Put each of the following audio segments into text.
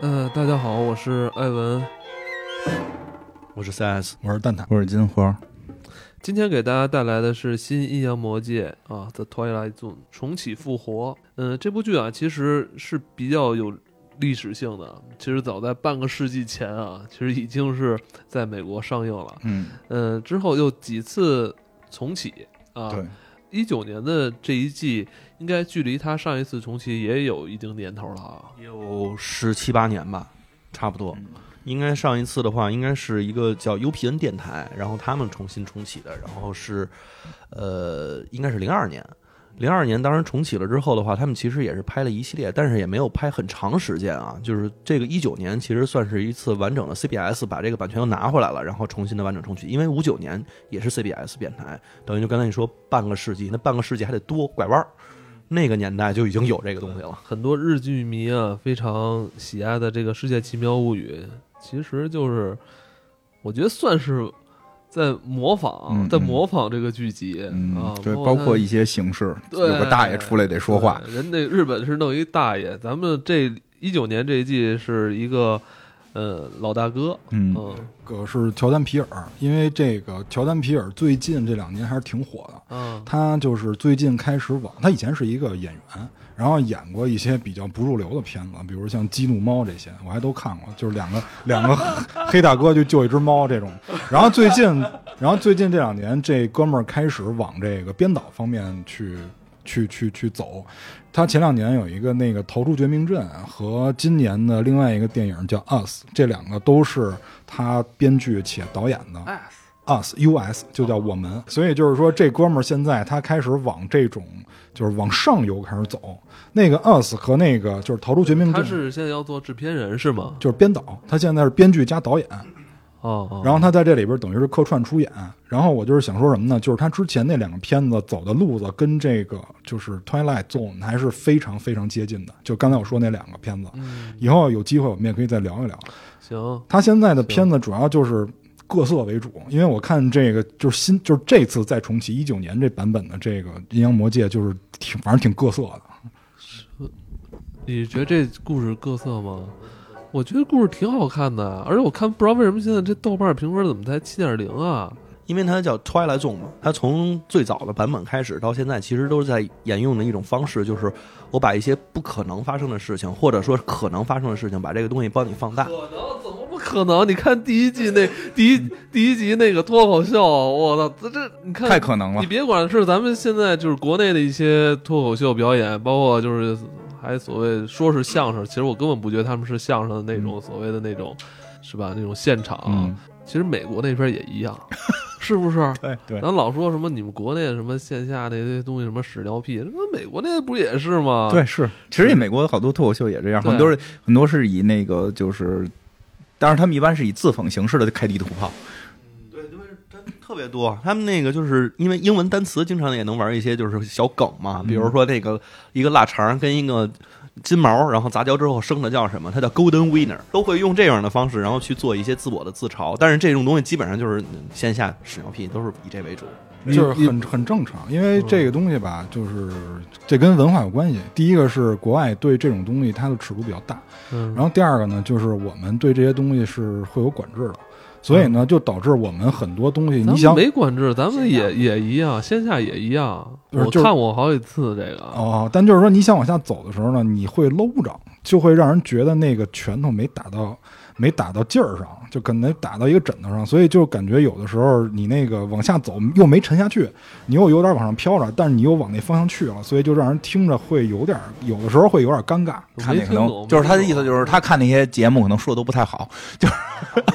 呃，大家好，我是艾文，我是 CS，我是蛋挞，我是金花。今天给大家带来的是《新阴阳魔界》啊，《The Twilight Zone》重启复活。嗯，这部剧啊，其实是比较有历史性的。其实早在半个世纪前啊，其实已经是在美国上映了。嗯，嗯，之后又几次重启啊。对，一九年的这一季，应该距离它上一次重启也有一定年头了啊。有十七八年吧，差不多。嗯应该上一次的话，应该是一个叫 UPN 电台，然后他们重新重启的，然后是，呃，应该是零二年。零二年当然重启了之后的话，他们其实也是拍了一系列，但是也没有拍很长时间啊。就是这个一九年其实算是一次完整的 CBS 把这个版权又拿回来了，然后重新的完整重启。因为五九年也是 CBS 电台，等于就刚才你说半个世纪，那半个世纪还得多拐弯儿。那个年代就已经有这个东西了。很多日剧迷啊非常喜爱的这个《世界奇妙物语》，其实就是我觉得算是在模仿，嗯在模仿这个剧集、嗯啊，，对，包括一些形式，有个大爷出来得说话，人那日本是弄一大爷，咱们这一九年这一季是一个呃老大哥，嗯个是乔丹皮尔，因为这个乔丹皮尔最近这两年还是挺火的。嗯他就是最近开始往，他以前是一个演员，然后演过一些比较不入流的片子，比如像《激怒猫》这些，我还都看过，就是两个 两个黑大哥就救一只猫这种。然后最近，然后最近这两年，这哥们儿开始往这个编导方面去去去去走。他前两年有一个那个《逃出绝命镇》和今年的另外一个电影叫《Us》，这两个都是他编剧且导演的。Us us 就叫我们，所以就是说这哥们儿现在他开始往这种就是往上游开始走。那个 us 和那个就是逃出绝命他，是现在要做制片人是吗？就是编导，他现在是编剧加导演，哦哦，然后他在这里边等于是客串出演。然后我就是想说什么呢？就是他之前那两个片子走的路子跟这个就是 Twilight Zone 还是非常非常接近的。就刚才我说那两个片子，嗯以后有机会我们也可以再聊一聊。行，他现在的片子主要就是各色为主，因为我看这个就是新，就是这次再重启一九年这版本的这个《阴阳魔界》，就是挺反正挺各色的。你觉得这故事各色吗？我觉得故事挺好看的，而且我看不知道为什么现在这豆瓣评分怎么才七点零啊？因为它叫 Twilight Zone 嘛，它从最早的版本开始到现在，其实都是在沿用的一种方式，就是我把一些不可能发生的事情，或者说可能发生的事情，把这个东西帮你放大可。能怎么不可能？你看第一季那第一第一集那个脱口秀，我操，这这你看太可能了你。别管是咱们现在就是国内的一些脱口秀表演，包括就是还所谓说是相声，其实我根本不觉得他们是相声的那种所谓的那种，是吧？那种现场，嗯，其实美国那边也一样，是不是？对对，咱老说什么你们国内什么线下那些东西什么屎尿屁，那美国那不也是吗？对是，其实美国好多脱口秀也这样，很多是很多是以那个就是，但是他们一般是以自讽形式的开地图炮。对，因为真特别多，他们那个就是因为英文单词经常也能玩一些就是小梗嘛，比如说那个一个腊肠跟一个金毛，然后杂交之后生的叫什么？它叫 Golden Winner，都会用这样的方式，然后去做一些自我的自嘲。但是这种东西基本上就是嗯线下屎尿屁，都是以这为主。就是很很正常，因为这个东西吧，就是这跟文化有关系。第一个是国外对这种东西它的尺度比较大，嗯，然后第二个呢，就是我们对这些东西是会有管制的，所以呢，就导致我们很多东西，你想没管制，咱们也也一样，线下也一样。我看过好几次这个，哦，但就是说你想往下走的时候呢，你会搂着，就会让人觉得那个拳头没打到，没打到劲儿上，就可能打到一个枕头上，所以就感觉有的时候你那个往下走又没沉下去，你又有点往上飘着，但是你又往那方向去了，所以就让人听着会有点，有的时候会有点尴尬。我看那可没听懂能就是他的意思，就是他看那些节目可能说的都不太好，就是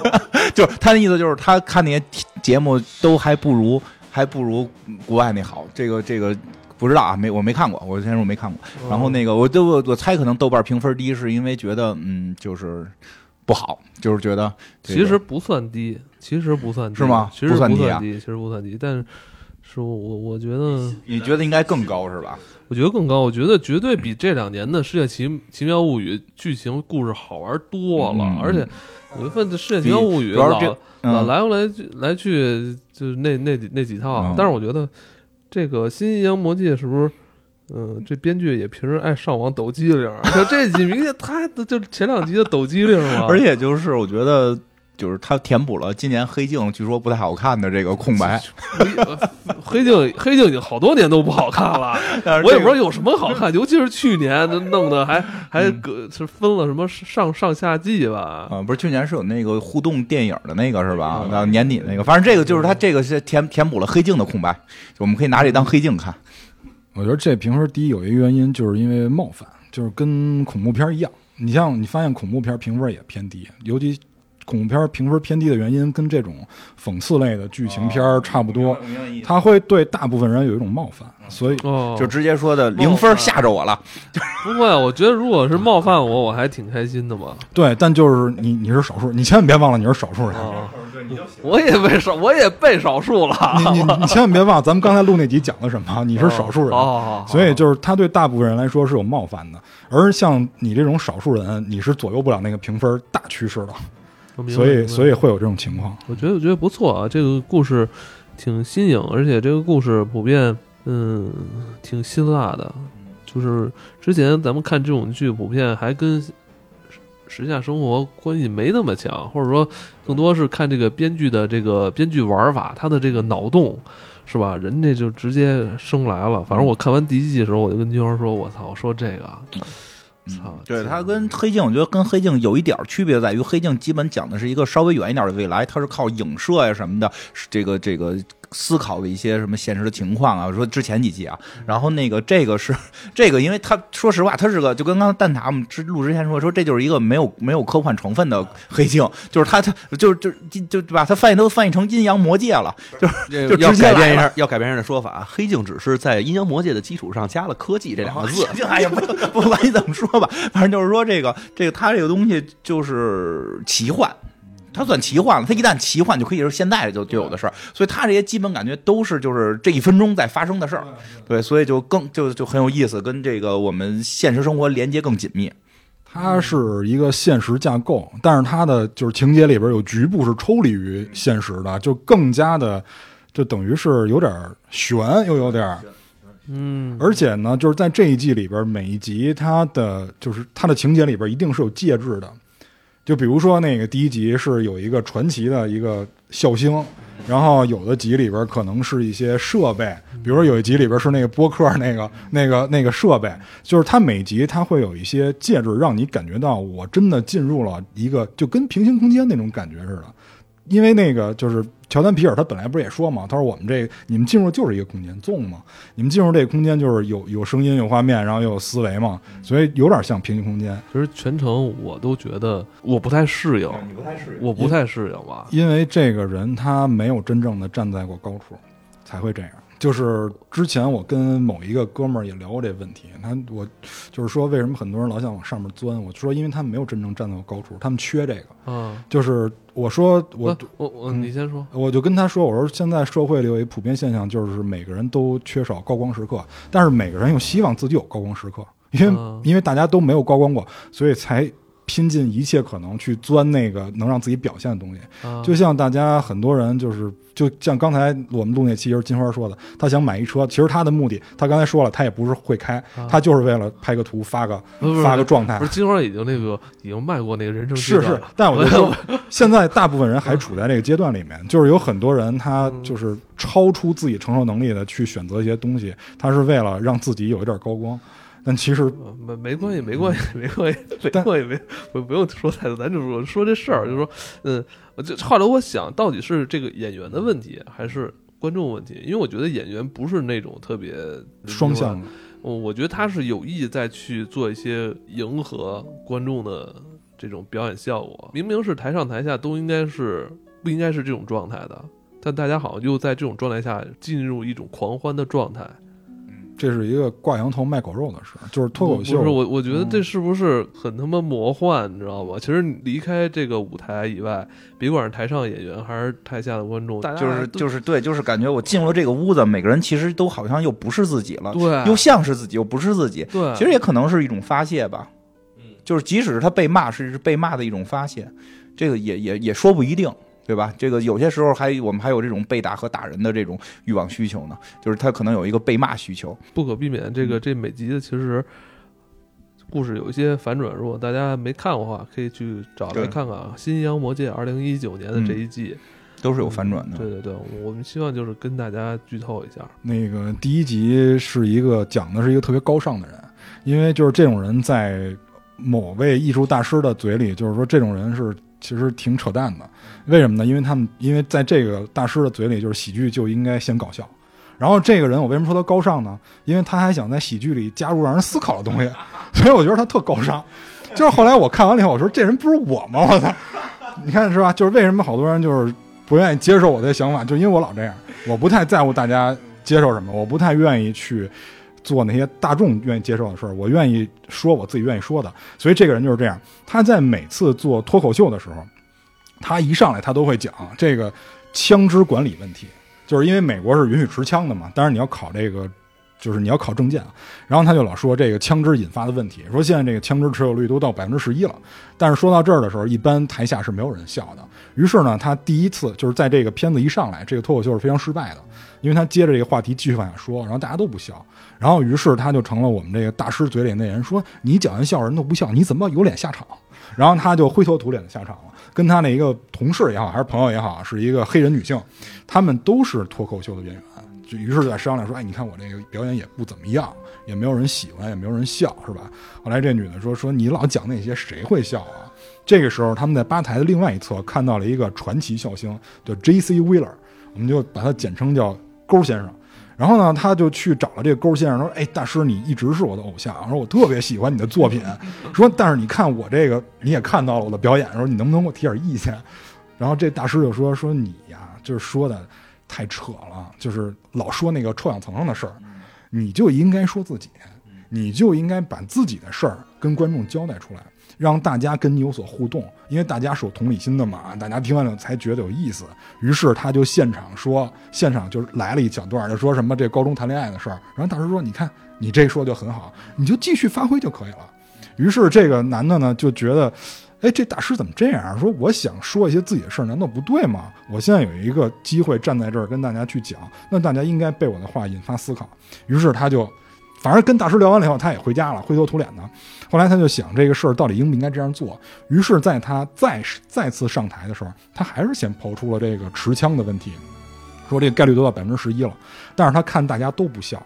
就是他的意思就是他看那些节目都还不如还不如国外那好，这个这个不知道啊，没我没看过，我先说我没看过。然后那个我就我我猜可能豆瓣评分低，是因为觉得嗯就是不好，就是觉得这个其实不算低，其实不算低，是吗其实不算低其实不算低，但是是我我我觉得，你觉得应该更高是吧？我觉得更高，我觉得绝对比这两年的《世界奇奇妙物语》剧情故事好玩多了，嗯而且有一份《世界奇妙物语》老老来回来去来去就是那那几那几套，嗯。但是我觉得这个《新阴阳魔界》是不是嗯，这编剧也平时爱上网抖机灵儿，就这几明显他就前两集的抖机灵嘛，而且就是我觉得。就是它填补了今年黑镜据说不太好看的这个空白，黑镜黑镜已经好多年都不好看了，我也不知道有什么好看，尤其是去年弄的还还隔是分了什么上上下季吧？啊，不是去年是有那个互动电影的那个是吧？那年底那个，反正这个就是它这个是填填补了黑镜的空白，我们可以拿这当黑镜看。我觉得这评分低有一个原因就是因为冒犯，就是跟恐怖片一样，你像你发现恐怖片评分也偏低，尤其。恐怖片评分偏低的原因跟这种讽刺类的剧情片差不多，他会对大部分人有一种冒犯，所以就直接说的零分吓着我了。不会，我觉得如果是冒犯我，我还挺开心的嘛。对，但就是你你是少数，你千万别忘了你是少数人。我也被少，我也被少数了。你你你千万别忘，咱们刚才录那集讲的什么？你是少数人，所以就是他对大部分人来说是有冒犯的。而像你这种少数人，你是左右不了那个评分大趋势的。所以，所以会有这种情况。我觉得，我觉得不错啊，这个故事挺新颖，而且这个故事普遍，嗯，挺辛辣的。就是之前咱们看这种剧，普遍还跟时下生活关系没那么强，或者说更多是看这个编剧的这个编剧玩法，他的这个脑洞，是吧？人家就直接生来了。反正我看完第一季的时候，我就跟金花说：“我操，我说这个。”操，对它跟黑镜，我觉得跟黑镜有一点区别在于，黑镜基本讲的是一个稍微远一点的未来，它是靠影射呀什么的，这个这个。思考的一些什么现实的情况啊？说之前几集啊，然后那个这个是 这个，因为他说实话，他是个就跟刚才蛋挞我们之录之前说说，这就是一个没有没有科幻成分的黑镜，就是他他就是就就把它翻译都翻译成阴阳魔界了，就是就要改变一下要改变一下的说法，黑镜只是在阴阳魔界的基础上加了科技这两个字，哎呀不 不管你怎么说吧，反正就是说这个这个他这个东西就是奇幻。它算奇幻了，它一旦奇幻就可以是现在就就有的事儿，所以它这些基本感觉都是就是这一分钟在发生的事儿，对，所以就更就就很有意思，跟这个我们现实生活连接更紧密。它是一个现实架构，但是它的就是情节里边有局部是抽离于现实的，就更加的就等于是有点悬，又有点嗯，而且呢，就是在这一季里边，每一集它的就是它的情节里边一定是有介质的。就比如说那个第一集是有一个传奇的一个笑星，然后有的集里边可能是一些设备，比如说有一集里边是那个播客那个那个那个设备，就是它每集它会有一些介质，让你感觉到我真的进入了一个就跟平行空间那种感觉似的，因为那个就是。乔丹皮尔他本来不是也说嘛，他说我们这你们进入就是一个空间纵嘛，你们进入这个空间就是有有声音有画面，然后又有思维嘛，所以有点像平行空间。其实全程我都觉得我不太适应，你不太适应，我不太适应吧，因为这个人他没有真正的站在过高处，才会这样。就是之前我跟某一个哥们儿也聊过这问题，他我就是说为什么很多人老想往上面钻，我说因为他们没有真正站到高处，他们缺这个。嗯，就是我说我我我你先说，我就跟他说，我说现在社会里有一普遍现象，就是每个人都缺少高光时刻，但是每个人又希望自己有高光时刻，因为因为大家都没有高光过，所以才。拼尽一切可能去钻那个能让自己表现的东西，就像大家很多人就是，就像刚才我们录那期就是金花说的，他想买一车，其实他的目的，他刚才说了，他也不是会开，他就是为了拍个图发个发个状态。不是金花已经那个已经迈过那个人生是是，但我觉得，现在大部分人还处在这个阶段里面，就是有很多人他就是超出自己承受能力的去选择一些东西，他是为了让自己有一点高光。但其实没没关系，没关系，没关系，没关系，没不不用说太多，咱就说说这事儿，就说，嗯，就后来我想到底是这个演员的问题还是观众问题？因为我觉得演员不是那种特别双向的，我我觉得他是有意在去做一些迎合观众的这种表演效果。明明是台上台下都应该是不应该是这种状态的，但大家好像又在这种状态下进入一种狂欢的状态。这是一个挂羊头卖狗肉的事，就是脱口秀。不是我，我觉得这是不是很他妈魔幻，你知道吗？其实离开这个舞台以外，别管是台上演员还是台下的观众，就是就是对，就是感觉我进入了这个屋子，每个人其实都好像又不是自己了，对，又像是自己，又不是自己。对，其实也可能是一种发泄吧。嗯，就是即使是他被骂，是被骂的一种发泄，这个也也也说不一定。对吧？这个有些时候还我们还有这种被打和打人的这种欲望需求呢，就是他可能有一个被骂需求。不可避免，这个这每集的其实故事有一些反转，如果大家没看过的话，可以去找来看看啊。《新阴阳魔界》二零一九年的这一季，都是有反转的。对对对，我们希望就是跟大家剧透一下。那个第一集是一个讲的是一个特别高尚的人，因为就是这种人在某位艺术大师的嘴里，就是说这种人是其实挺扯淡的。为什么呢？因为他们因为在这个大师的嘴里，就是喜剧就应该先搞笑。然后这个人，我为什么说他高尚呢？因为他还想在喜剧里加入让人思考的东西，所以我觉得他特高尚。就是后来我看完了以后，我说这人不是我吗？我操！你看是吧？就是为什么好多人就是不愿意接受我的想法，就因为我老这样，我不太在乎大家接受什么，我不太愿意去做那些大众愿意接受的事儿，我愿意说我自己愿意说的。所以这个人就是这样，他在每次做脱口秀的时候，他一上来他都会讲这个枪支管理问题，就是因为美国是允许持枪的嘛，当然你要考这个。就是你要考证件啊，然后他就老说这个枪支引发的问题，说现在这个枪支持有率都到百分之十一了，但是说到这儿的时候，一般台下是没有人笑的。于是呢，他第一次就是在这个片子一上来，这个脱口秀是非常失败的，因为他接着这个话题继续往下说，然后大家都不笑，然后于是他就成了我们这个大师嘴里那人说你讲完笑人都不笑，你怎么有脸下场？然后他就灰头土脸的下场了，跟他那一个同事也好，还是朋友也好，是一个黑人女性，他们都是脱口秀的演员。就于是在商量说，哎，你看我这个表演也不怎么样，也没有人喜欢，也没有人笑，是吧？后来这女的说，说你老讲那些，谁会笑啊？这个时候，他们在吧台的另外一侧看到了一个传奇笑星，叫 J.C. Wheeler，我们就把他简称叫勾先生。然后呢，他就去找了这个勾先生，说：“哎，大师，你一直是我的偶像，说我特别喜欢你的作品，说但是你看我这个，你也看到了我的表演，说你能不能给我提点意见？”然后这大师就说：“说你呀，就是说的。”太扯了，就是老说那个臭氧层上的事儿，你就应该说自己，你就应该把自己的事儿跟观众交代出来，让大家跟你有所互动，因为大家是有同理心的嘛，大家听完了才觉得有意思。于是他就现场说，现场就是来了一小段，就说什么这高中谈恋爱的事儿。然后大师说：“你看你这说就很好，你就继续发挥就可以了。”于是这个男的呢就觉得。哎，这大师怎么这样？说我想说一些自己的事儿，难道不对吗？我现在有一个机会站在这儿跟大家去讲，那大家应该被我的话引发思考。于是他就，反正跟大师聊完了以后，他也回家了，灰头土脸的。后来他就想这个事儿到底应不应该这样做。于是，在他再再次上台的时候，他还是先抛出了这个持枪的问题，说这个概率都到百分之十一了。但是他看大家都不笑。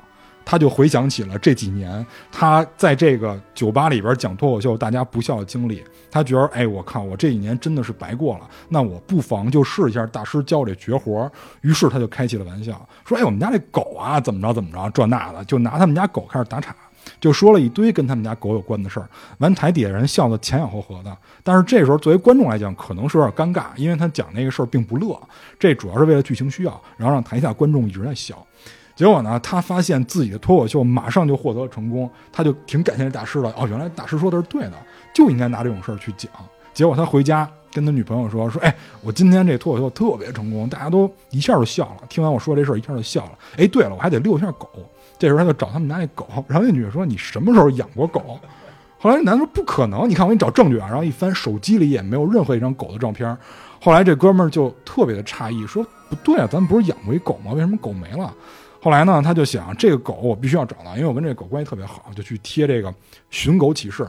他就回想起了这几年他在这个酒吧里边讲脱口秀大家不笑的经历，他觉得哎，我靠，我这几年真的是白过了。那我不妨就试一下大师教这绝活。于是他就开起了玩笑，说：“哎，我们家这狗啊，怎么着怎么着，这那的，就拿他们家狗开始打岔，就说了一堆跟他们家狗有关的事儿。完台底下人笑得前仰后合的。但是这时候作为观众来讲，可能是有点尴尬，因为他讲那个事儿并不乐。这主要是为了剧情需要，然后让台下观众一直在笑。”结果呢，他发现自己的脱口秀马上就获得了成功，他就挺感谢这大师的。哦，原来大师说的是对的，就应该拿这种事儿去讲。结果他回家跟他女朋友说：“说，哎，我今天这脱口秀特别成功，大家都一下就笑了。听完我说这事儿，一下就笑了。哎，对了，我还得遛一下狗。这时候他就找他们家那狗，然后那女的说：‘你什么时候养过狗？’ 后来那男的说：‘不可能，你看我给你找证据啊。’然后一翻手机里也没有任何一张狗的照片。后来这哥们儿就特别的诧异，说：‘不对啊，咱们不是养过一狗吗？为什么狗没了？’后来呢，他就想这个狗我必须要找到，因为我跟这个狗关系特别好，就去贴这个寻狗启事，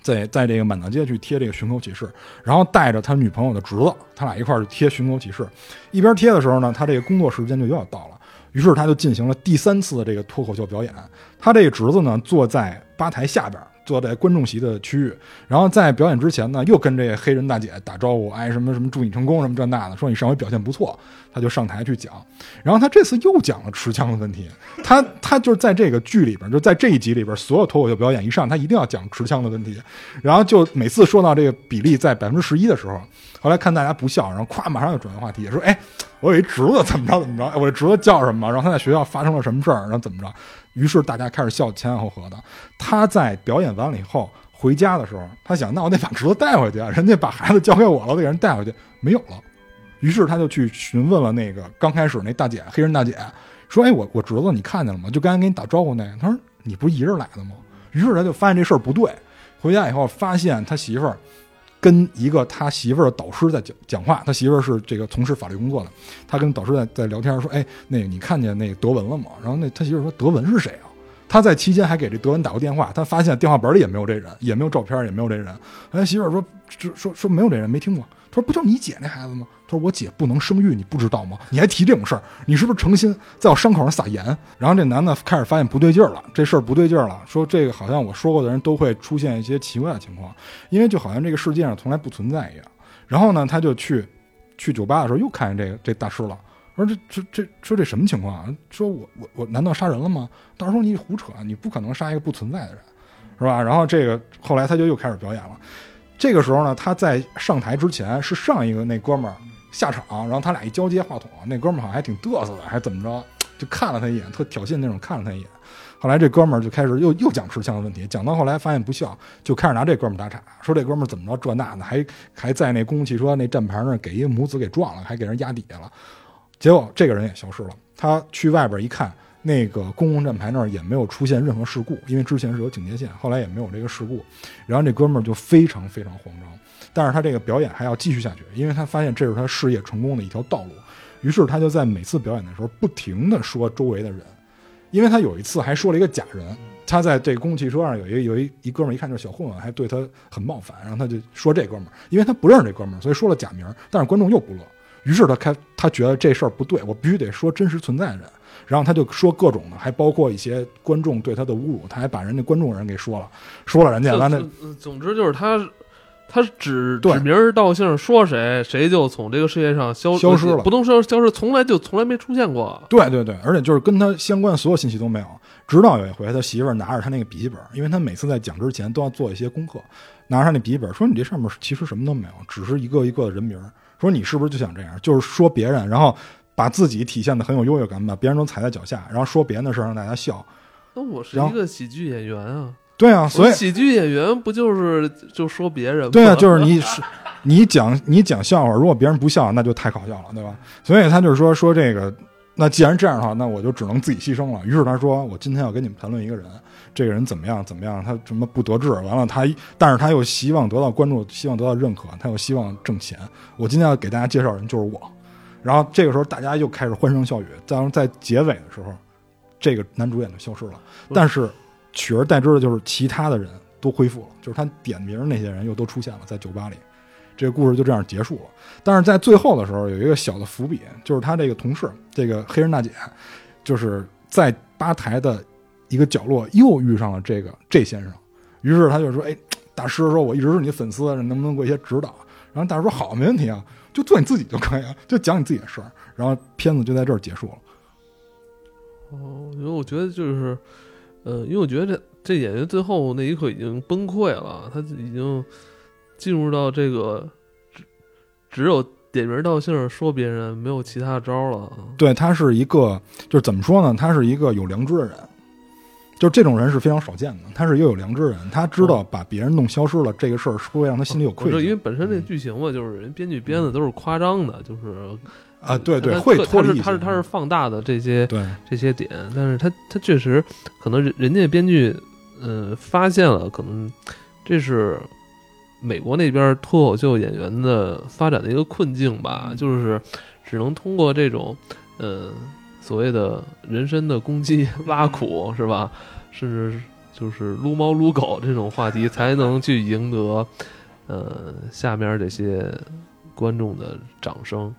在在这个满大街去贴这个寻狗启事，然后带着他女朋友的侄子，他俩一块儿去贴寻狗启事。一边贴的时候呢，他这个工作时间就又要到了，于是他就进行了第三次的这个脱口秀表演。他这个侄子呢，坐在吧台下边。坐在观众席的区域，然后在表演之前呢，又跟这个黑人大姐打招呼，哎，什么什么祝你成功，什么这那的，说你上回表现不错，他就上台去讲。然后他这次又讲了持枪的问题，他他就是在这个剧里边，就在这一集里边，所有脱口秀表演一上，他一定要讲持枪的问题。然后就每次说到这个比例在百分之十一的时候，后来看大家不笑，然后咵马上就转移话题，说，哎，我有一侄子怎么着怎么着，我这侄子叫什么？然后他在学校发生了什么事儿？然后怎么着？于是大家开始笑前仰后合的。他在表演完了以后回家的时候，他想，那我得把侄子带回去啊！人家把孩子交给我了，我给人带回去，没有了。于是他就去询问了那个刚开始那大姐，黑人大姐，说：“哎，我我侄子你看见了吗？就刚才给你打招呼那个。”他说：“你不是一人来的吗？”于是他就发现这事儿不对。回家以后发现他媳妇儿。跟一个他媳妇儿的导师在讲讲话，他媳妇儿是这个从事法律工作的，他跟导师在在聊天说：“哎，那个你看见那个德文了吗？”然后那他媳妇儿说：“德文是谁啊？”他在期间还给这德文打过电话，他发现电话本里也没有这人，也没有照片，也没有这人。他媳妇儿说：“说说说没有这人，没听过。”说：“不就你姐那孩子吗？”他说：“我姐不能生育，你不知道吗？你还提这种事儿，你是不是诚心在我伤口上撒盐？”然后这男的开始发现不对劲儿了，这事儿不对劲儿了，说这个好像我说过的人都会出现一些奇怪的情况，因为就好像这个世界上从来不存在一样。然后呢，他就去去酒吧的时候又看见这个这大师了。说这这这说这什么情况啊？说我我我难道杀人了吗？大师说你胡扯，你不可能杀一个不存在的人，是吧？然后这个后来他就又开始表演了。这个时候呢，他在上台之前是上一个那哥们儿下场，然后他俩一交接话筒，那哥们儿好像还挺嘚瑟的，还怎么着，就看了他一眼，特挑衅那种看了他一眼。后来这哥们儿就开始又又讲吃香的问题，讲到后来发现不笑，就开始拿这哥们儿打岔，说这哥们儿怎么着这那的，还还在那公共汽车那站牌那儿给一母子给撞了，还给人压底下了。结果这个人也消失了。他去外边一看，那个公共站牌那儿也没有出现任何事故，因为之前是有警戒线，后来也没有这个事故。然后这哥们儿就非常非常慌张，但是他这个表演还要继续下去，因为他发现这是他事业成功的一条道路。于是他就在每次表演的时候不停的说周围的人，因为他有一次还说了一个假人。他在这公共汽车上有一有一一哥们儿，一看就是小混混，还对他很冒犯，然后他就说这哥们儿，因为他不认识这哥们儿，所以说了假名，但是观众又不乐。于是他开，他觉得这事儿不对，我必须得说真实存在的人。然后他就说各种的，还包括一些观众对他的侮辱，他还把人家观众人给说了，说了人家完了。呃总之就是他，他指对指名儿道姓说谁，谁就从这个世界上消消失了不能说消失，从来就从来没出现过。对对对，而且就是跟他相关的所有信息都没有。直到有一回，他媳妇儿拿着他那个笔记本，因为他每次在讲之前都要做一些功课，拿着他那笔记本说：“你这上面其实什么都没有，只是一个一个的人名。”说你是不是就想这样？就是说别人，然后把自己体现的很有优越感，把别人都踩在脚下，然后说别人的事儿让大家笑。那我是一个喜剧演员啊，对啊，所以喜剧演员不就是就说别人吗？对啊，就是你是 你讲你讲笑话，如果别人不笑，那就太搞笑了，对吧？所以他就是说说这个，那既然这样的话，那我就只能自己牺牲了。于是他说，我今天要跟你们谈论一个人，这个人怎么样怎么样，他什么不得志，完了他，但是他又希望得到关注，希望得到认可，他又希望挣钱。我今天要给大家介绍的人就是我。然后这个时候大家又开始欢声笑语，当然在结尾的时候，这个男主演就消失了，但是取而代之的就是其他的人都恢复了，就是他点名那些人又都出现了在酒吧里。这个故事就这样结束了。但是在最后的时候，有一个小的伏笔，就是他这个同事，这个黑人大姐，就是在吧台的一个角落又遇上了这个这先生。于是他就说：“哎，大师说我一直是你粉丝，能不能给我一些指导？”然后大师说：“好，没问题啊，就做你自己就可以了，就讲你自己的事儿。”然后片子就在这儿结束了。哦，因为我觉得就是，呃，因为我觉得这这演员最后那一刻已经崩溃了，他已经进入到这个只只有点名道姓说别人，没有其他招了。对他是一个，就是怎么说呢？他是一个有良知的人，就是这种人是非常少见的。他是一个有良知的人，他知道把别人弄消失了这个事儿是会让他心里有愧因为本身这剧情嘛，就是人编剧编的都是夸张的，就是啊，对对，他会他是脱离一些他是他是放大的这些对。这些点，但是他他确实可能人人家编剧呃发现了，可能这是美国那边脱口秀演员的发展的一个困境吧，就是只能通过这种呃所谓的人身的攻击、挖苦是吧，甚至就是撸猫撸狗这种话题，才能去赢得呃下面这些观众的掌声。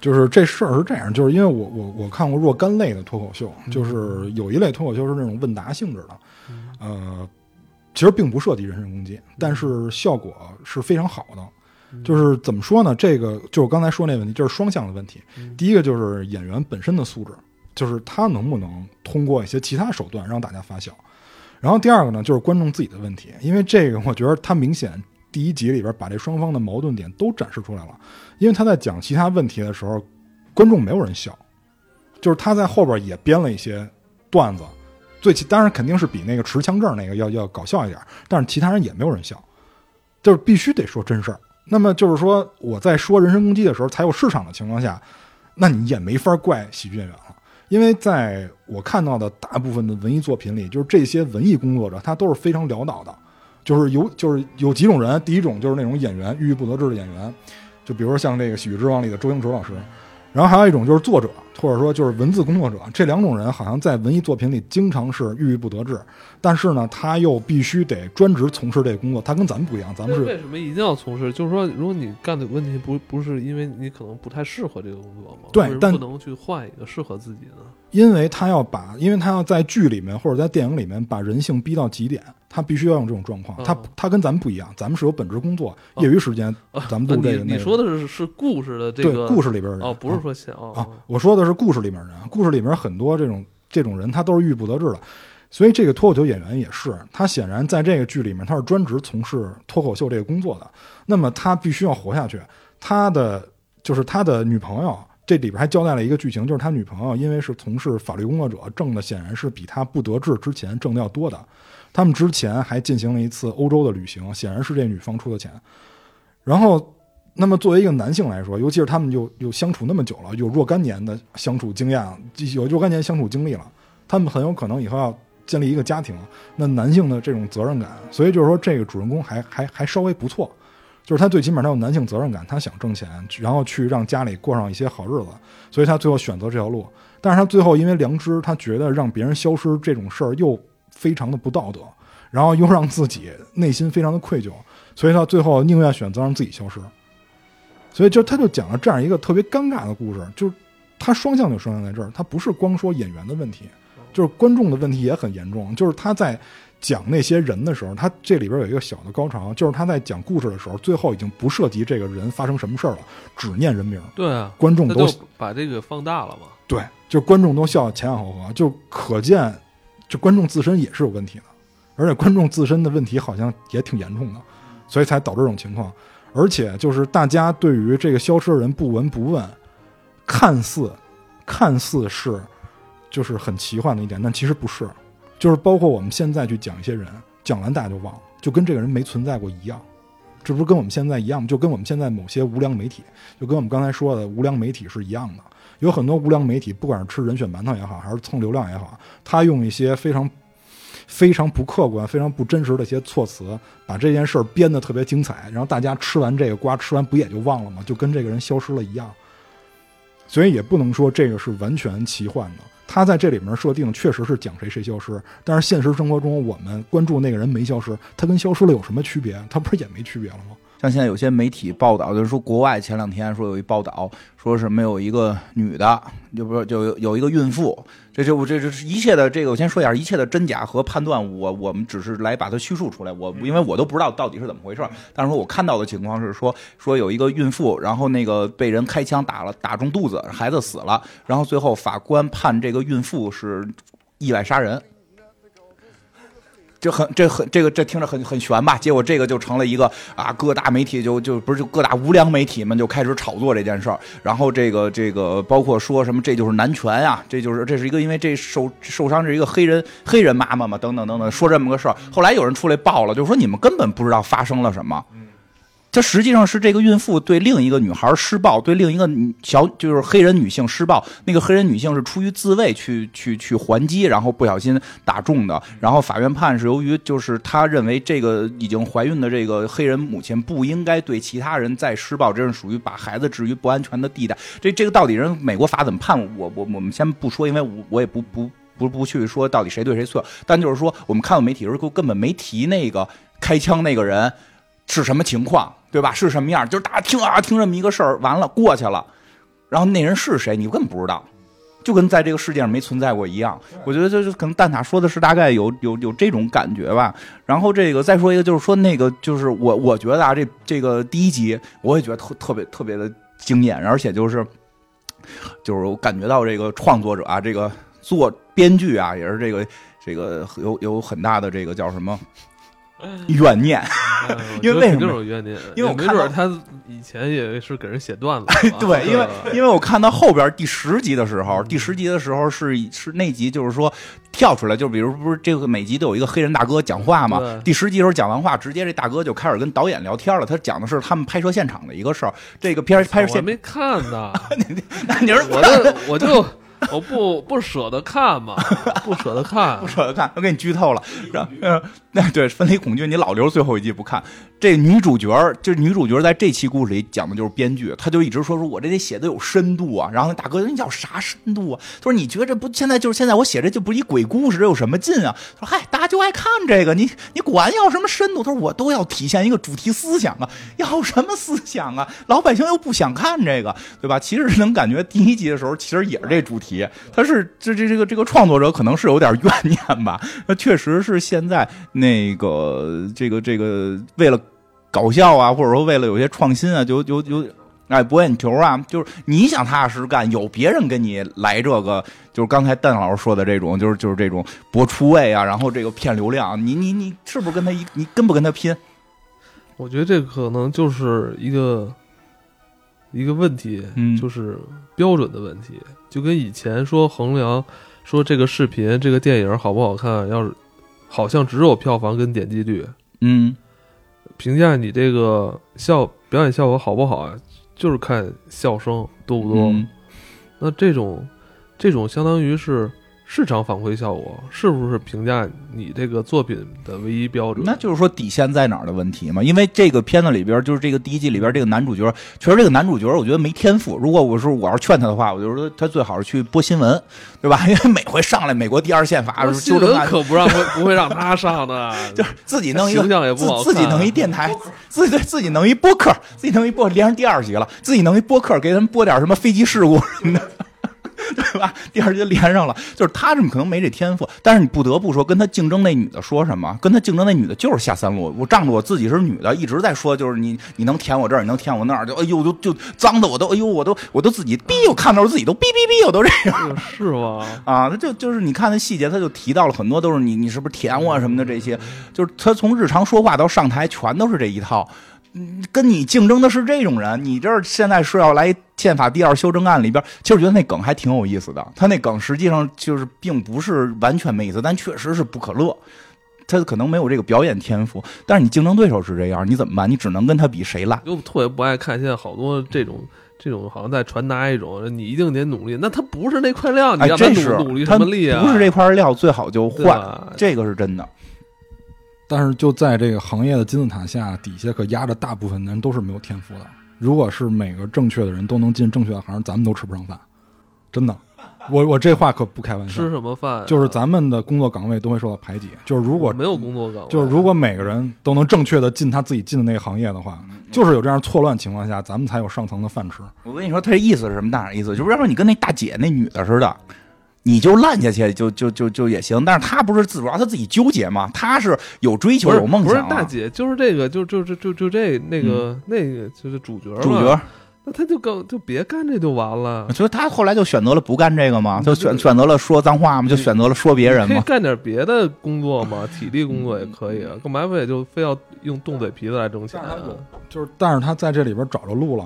就是这事儿是这样，就是因为我我我看过若干类的脱口秀，就是有一类脱口秀是那种问答性质的，呃，其实并不涉及人身攻击，但是效果是非常好的。就是怎么说呢？这个就是我刚才说那问题，就是双向的问题。第一个就是演员本身的素质，就是他能不能通过一些其他手段让大家发笑。然后第二个呢，就是观众自己的问题，因为这个我觉得他明显第一集里边把这双方的矛盾点都展示出来了。因为他在讲其他问题的时候，观众没有人笑，就是他在后边也编了一些段子，最其当然肯定是比那个持枪证那个要要搞笑一点，但是其他人也没有人笑，就是必须得说真事儿。那么就是说我在说人身攻击的时候才有市场的情况下，那你也没法怪喜剧演员了，因为在我看到的大部分的文艺作品里，就是这些文艺工作者他都是非常潦倒的，就是有就是有几种人，第一种就是那种演员郁郁不得志的演员，就比如说像这个《喜剧之王》里的周星驰老师，然后还有一种就是作者，或者说就是文字工作者，这两种人好像在文艺作品里经常是郁郁不得志，但是呢，他又必须得专职从事这个工作，他跟咱们不一样，咱们是为什么一定要从事？就是说，如果你干的问题不不是因为你可能不太适合这个工作吗？对但不能去换一个适合自己呢？因为他要把，因为他要在剧里面或者在电影里面把人性逼到极点，他必须要用这种状况。嗯。他他跟咱们不一样，咱们是有本职工作，哦。业余时间啊，咱们录这个你你说的是是故事的这对个故事里边的人。哦，不是啊。说现哦。啊，我说的是故事里面人，故事里面很多这种这种人，他都是郁郁不得志的。所以这个脱口秀演员也是，他显然在这个剧里面他是专职从事脱口秀这个工作的，那么他必须要活下去。他的就是他的女朋友，这里边还交代了一个剧情，就是他女朋友因为是从事法律工作者，挣的显然是比他不得志之前挣的要多的。他们之前还进行了一次欧洲的旅行，显然是这女方出的钱。然后那么作为一个男性来说，尤其是他们又又相处那么久了，有若干年的相处经验，有若干年相处经历了，他们很有可能以后要建立一个家庭。那男性的这种责任感，所以就是说这个主人公还还还稍微不错，就是他最起码他有男性责任感，他想挣钱，然后去让家里过上一些好日子，所以他最后选择这条路。但是他最后因为良知，他觉得让别人消失这种事儿又非常的不道德，然后又让自己内心非常的愧疚，所以他最后宁愿选择让自己消失。所以就他就讲了这样一个特别尴尬的故事，就是他双向就双向在这儿，他不是光说演员的问题，就是观众的问题也很严重。就是他在讲那些人的时候，他这里边有一个小的高潮，就是他在讲故事的时候，最后已经不涉及这个人发生什么事儿了，只念人名，对啊，观众都把这个放大了嘛。对，就观众都笑前仰后合，就可见这观众自身也是有问题的，而且观众自身的问题好像也挺严重的，所以才导致这种情况。而且就是大家对于这个消失的人不闻不问，看似看似是就是很奇幻的一点，但其实不是。就是包括我们现在去讲一些人，讲完大家就忘了，就跟这个人没存在过一样。这不是跟我们现在一样吗？就跟我们现在某些无良媒体，就跟我们刚才说的无良媒体是一样的。有很多无良媒体，不管是吃人血馒头也好，还是蹭流量也好，他用一些非常非常不客观、非常不真实的一些措辞，把这件事儿编得特别精彩，然后大家吃完这个瓜，吃完不也就忘了吗？就跟这个人消失了一样。所以也不能说这个是完全奇幻的。他在这里面设定确实是讲谁谁消失，但是现实生活中我们关注那个人没消失，他跟消失了有什么区别？他不是也没区别了吗？像现在有些媒体报道，就是说国外前两天说有一报道，说什么有一个女的，就不是就有有一个孕妇，这就这这是一切的这个，我先说一下一切的真假和判断，我我们只是来把它叙述出来，我因为我都不知道到底是怎么回事，但是说我看到的情况是说说有一个孕妇，然后那个被人开枪打了，打中肚子，孩子死了，然后最后法官判这个孕妇是意外杀人。这很这很这个这听着很很悬吧？结果这个就成了一个啊，各大媒体就就不是就各大无良媒体们就开始炒作这件事儿，然后这个这个包括说什么这就是男权啊、这就是这是一个因为这受受伤是一个黑人黑人妈妈嘛，等等等等，说这么个事儿。后来有人出来爆了，就说你们根本不知道发生了什么。这实际上是这个孕妇对另一个女孩施暴，对另一个小就是黑人女性施暴。那个黑人女性是出于自卫去去去还击，然后不小心打中的。然后法院判是由于就是他认为这个已经怀孕的这个黑人母亲不应该对其他人再施暴，这是属于把孩子置于不安全的地带。这这个到底人美国法怎么判？我我我们先不说，因为我我也不不不不去说到底谁对谁错。但就是说，我们看到媒体的时候根本没提那个开枪那个人是什么情况，对吧？是什么样？就是大家听啊听这么一个事儿，完了过去了，然后那人是谁，你根本不知道，就跟在这个世界上没存在过一样。我觉得就是可能蛋挞说的是大概有有有这种感觉吧。然后这个再说一个，就是说那个就是我我觉得啊，这这个第一集我也觉得特特别特别的惊艳，而且就是就是我感觉到这个创作者啊，这个做编剧啊，也是这个这个有有很大的这个叫什么 怨念。哎因为为什么怨念，因为我没看到准儿他以前也是给人写段子，对，因为因为我看到后边第十集的时候，第十集的时候是是那集，就是说跳出来，就比如不是这个每集都有一个黑人大哥讲话嘛，第十集的时候讲完话，直接这大哥就开始跟导演聊天了，他讲的是他们拍摄现场的一个事儿，这个片儿拍摄现，场没看呢，那你是我就我就 我不不舍得看嘛，不舍得看 不。舍得看，都给你剧透了。然后，呃，那对分离恐惧，你老留最后一集不看。这女主角儿，这女主角在这期故事里讲的就是编剧，她就一直说说我这得写的有深度啊。然后那大哥说你叫啥深度啊？他说你觉得这不现在就是现在我写这就不是一鬼故事，这有什么劲啊？他说嗨，大家就爱看这个，你你管要什么深度？他说我都要体现一个主题思想啊，要什么思想啊？老百姓又不想看这个，对吧？其实能感觉第一集的时候，其实也是这主题，他是这这这个这个创作者可能是有点怨念吧。那确实是现在那个这个这个为了搞笑啊，或者说为了有些创新啊，就就就哎博眼球啊，就是你想踏踏实实干，有别人跟你来这个，就是刚才邓老师说的这种，就是就是这种博出位啊，然后这个骗流量，你你你是不是跟他一你跟不跟他拼？我觉得这可能就是一个一个问题，嗯就是标准的问题，就跟以前说衡量说这个视频、这个电影好不好看，要是好像只有票房跟点击率，嗯。评价你这个效表演效果好不好啊，就是看笑声多不多。嗯。那这种这种相当于是市场反馈效果，是不是评价你这个作品的唯一标准？那就是说底线在哪儿的问题嘛？因为这个片子里边，就是这个第一季里边这个男主角，确实这个男主角我觉得没天赋。如果我说我要劝他的话，我就说他最好是去播新闻，对吧？因为每回上来美国第二宪法那新闻修正案，可不让会不会让他上的，就是自己弄一个形象也不好自自己弄一电台，自己对自己弄一播客，自己弄一播连上第二集了，自己弄一播客给他们播点什么飞机事故什么的。对吧？第二节连上了，就是他这么可能没这天赋，但是你不得不说，跟他竞争那女的说什么？跟他竞争那女的就是下三路。我仗着我自己是女的，一直在说，就是你你能舔我这儿，你能舔我那儿，就哎呦，就就脏的我都哎呦，我都我都自己逼，我看到自己都逼逼逼，我都这样。是吗？啊，他就就是你看那细节，他就提到了很多都是你你是不是舔我啊什么的这些，就是他从日常说话到上台全都是这一套。嗯，跟你竞争的是这种人，你这儿现在是要来宪法第二修正案里边，其实我觉得那梗还挺有意思的。他那梗实际上就是并不是完全没意思，但确实是不可乐。他可能没有这个表演天赋，但是你竞争对手是这样，你怎么办？你只能跟他比谁烂。就特别不爱看现在好多这种这种好像在传达一种你一定得努力，那他不是那块料，你哎，让他努努力他什么力啊？不是这块料，最好就换，这个是真的。但是就在这个行业的金字塔下，底下可压着大部分的人都是没有天赋的。如果是每个正确的人都能进正确的行，咱们都吃不上饭，真的。我我这话可不开玩笑吃，什么饭啊？就是咱们的工作岗位都会受到排挤。就是如果没有工作岗位，就是如果每个人都能正确的进他自己进的那个行业的话，就是有这样错乱情况下，咱们才有上层的饭吃。我跟你说，他这意思是什么大点意思？就是要不然你跟那大姐那女的似的，你就烂下去就就就就也行。但是他不是自主要他自己纠结嘛，他是有追求有梦想、啊。不是大姐，就是这个，就就就就就这那个、那个就是主角主角，那他就更就别干这就完了。所以他后来就选择了不干这个嘛，就选选择了说脏话嘛，就选择了说别人可以嘛。干点别的工作嘛，体力工作也可以啊，干嘛非得就非要用动嘴皮子来挣钱啊？就是，但是他在这里边找着路了，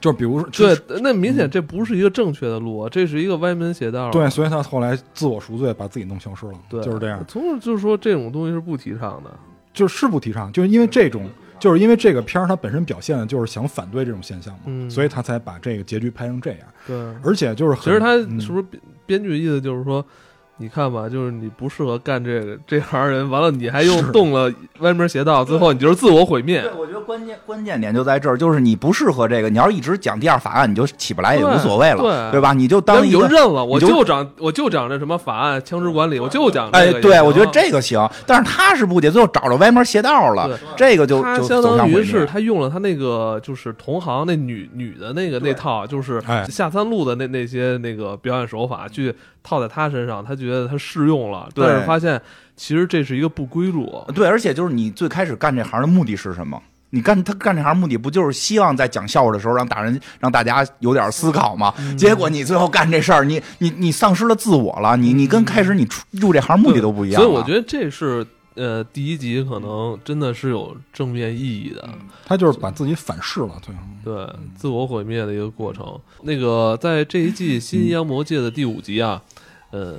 就比如说，对，那明显这不是一个正确的路啊，这是一个歪门邪道啊。对，所以他后来自我赎罪，把自己弄消失了，对，就是这样。从就是说这种东西是不提倡的。就是是不提倡，就是因为这种，就是因为这个片儿它本身表现的就是想反对这种现象嘛，嗯所以他才把这个结局拍成这样。对，而且就是很，其实他嗯是不是编编剧意思就是说，你看吧，就是你不适合干这个这行人，完了你还用动了歪门邪道，最后你就是自我毁灭对，。我觉得关键关键点就在这儿，就是你不适合这个。你要是一直讲第二法案，你就起不来也无所谓了，对吧？你就当你就认了，我就就讲我就讲这什么法案、枪支管理，我就讲哎这个，也对，我觉得这个行，但是他是不解，最后找着歪门邪道了，这个就就相当于。是他用了他那个就是同行那女女的那个那套，就是哎下三路的那那些那个表演手法去套在他身上，他觉得他适用了，对但是发现其实这是一个不归路。对，而且就是你最开始干这行的目的是什么？你干他干这行目的不就是希望在讲笑话的时候让大人让大家有点思考吗？嗯结果你最后干这事儿，你你你丧失了自我了，你你跟开始你出入这行目的都不一样。所以我觉得这是呃第一集可能真的是有正面意义的，他就是把自己反噬了，对。对自我毁灭的一个过程。那个在这一季《新阴阳魔界》的第五集啊，呃，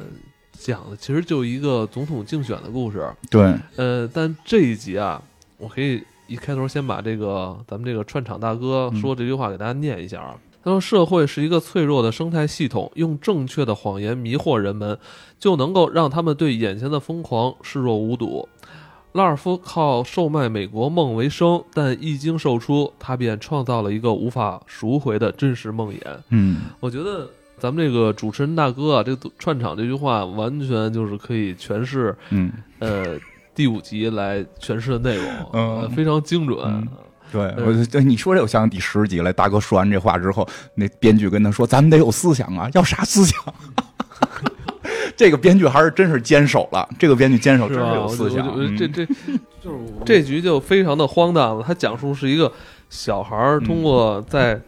讲的其实就一个总统竞选的故事。对，呃，但这一集啊，我可以一开头先把这个咱们这个串场大哥说这句话给大家念一下啊。他说：“社会是一个脆弱的生态系统，用正确的谎言迷惑人们，就能够让他们对眼前的疯狂视若无睹。”拉尔夫靠售卖美国梦为生，但一经售出，他便创造了一个无法赎回的真实梦魇。嗯，我觉得咱们这个主持人大哥啊，这个串场这句话完全就是可以诠释嗯，呃第五集来诠释的内容，嗯呃非常精准。嗯对，嗯我就你说这，我想起第十集了。大哥说完这话之后，那编剧跟他说：“咱们得有思想啊，要啥思想？” 这个编剧还是真是坚守了，这个编剧坚守真是？有思想。我这嗯这就 是这局就非常的荒诞了。他讲述是一个小孩儿通过在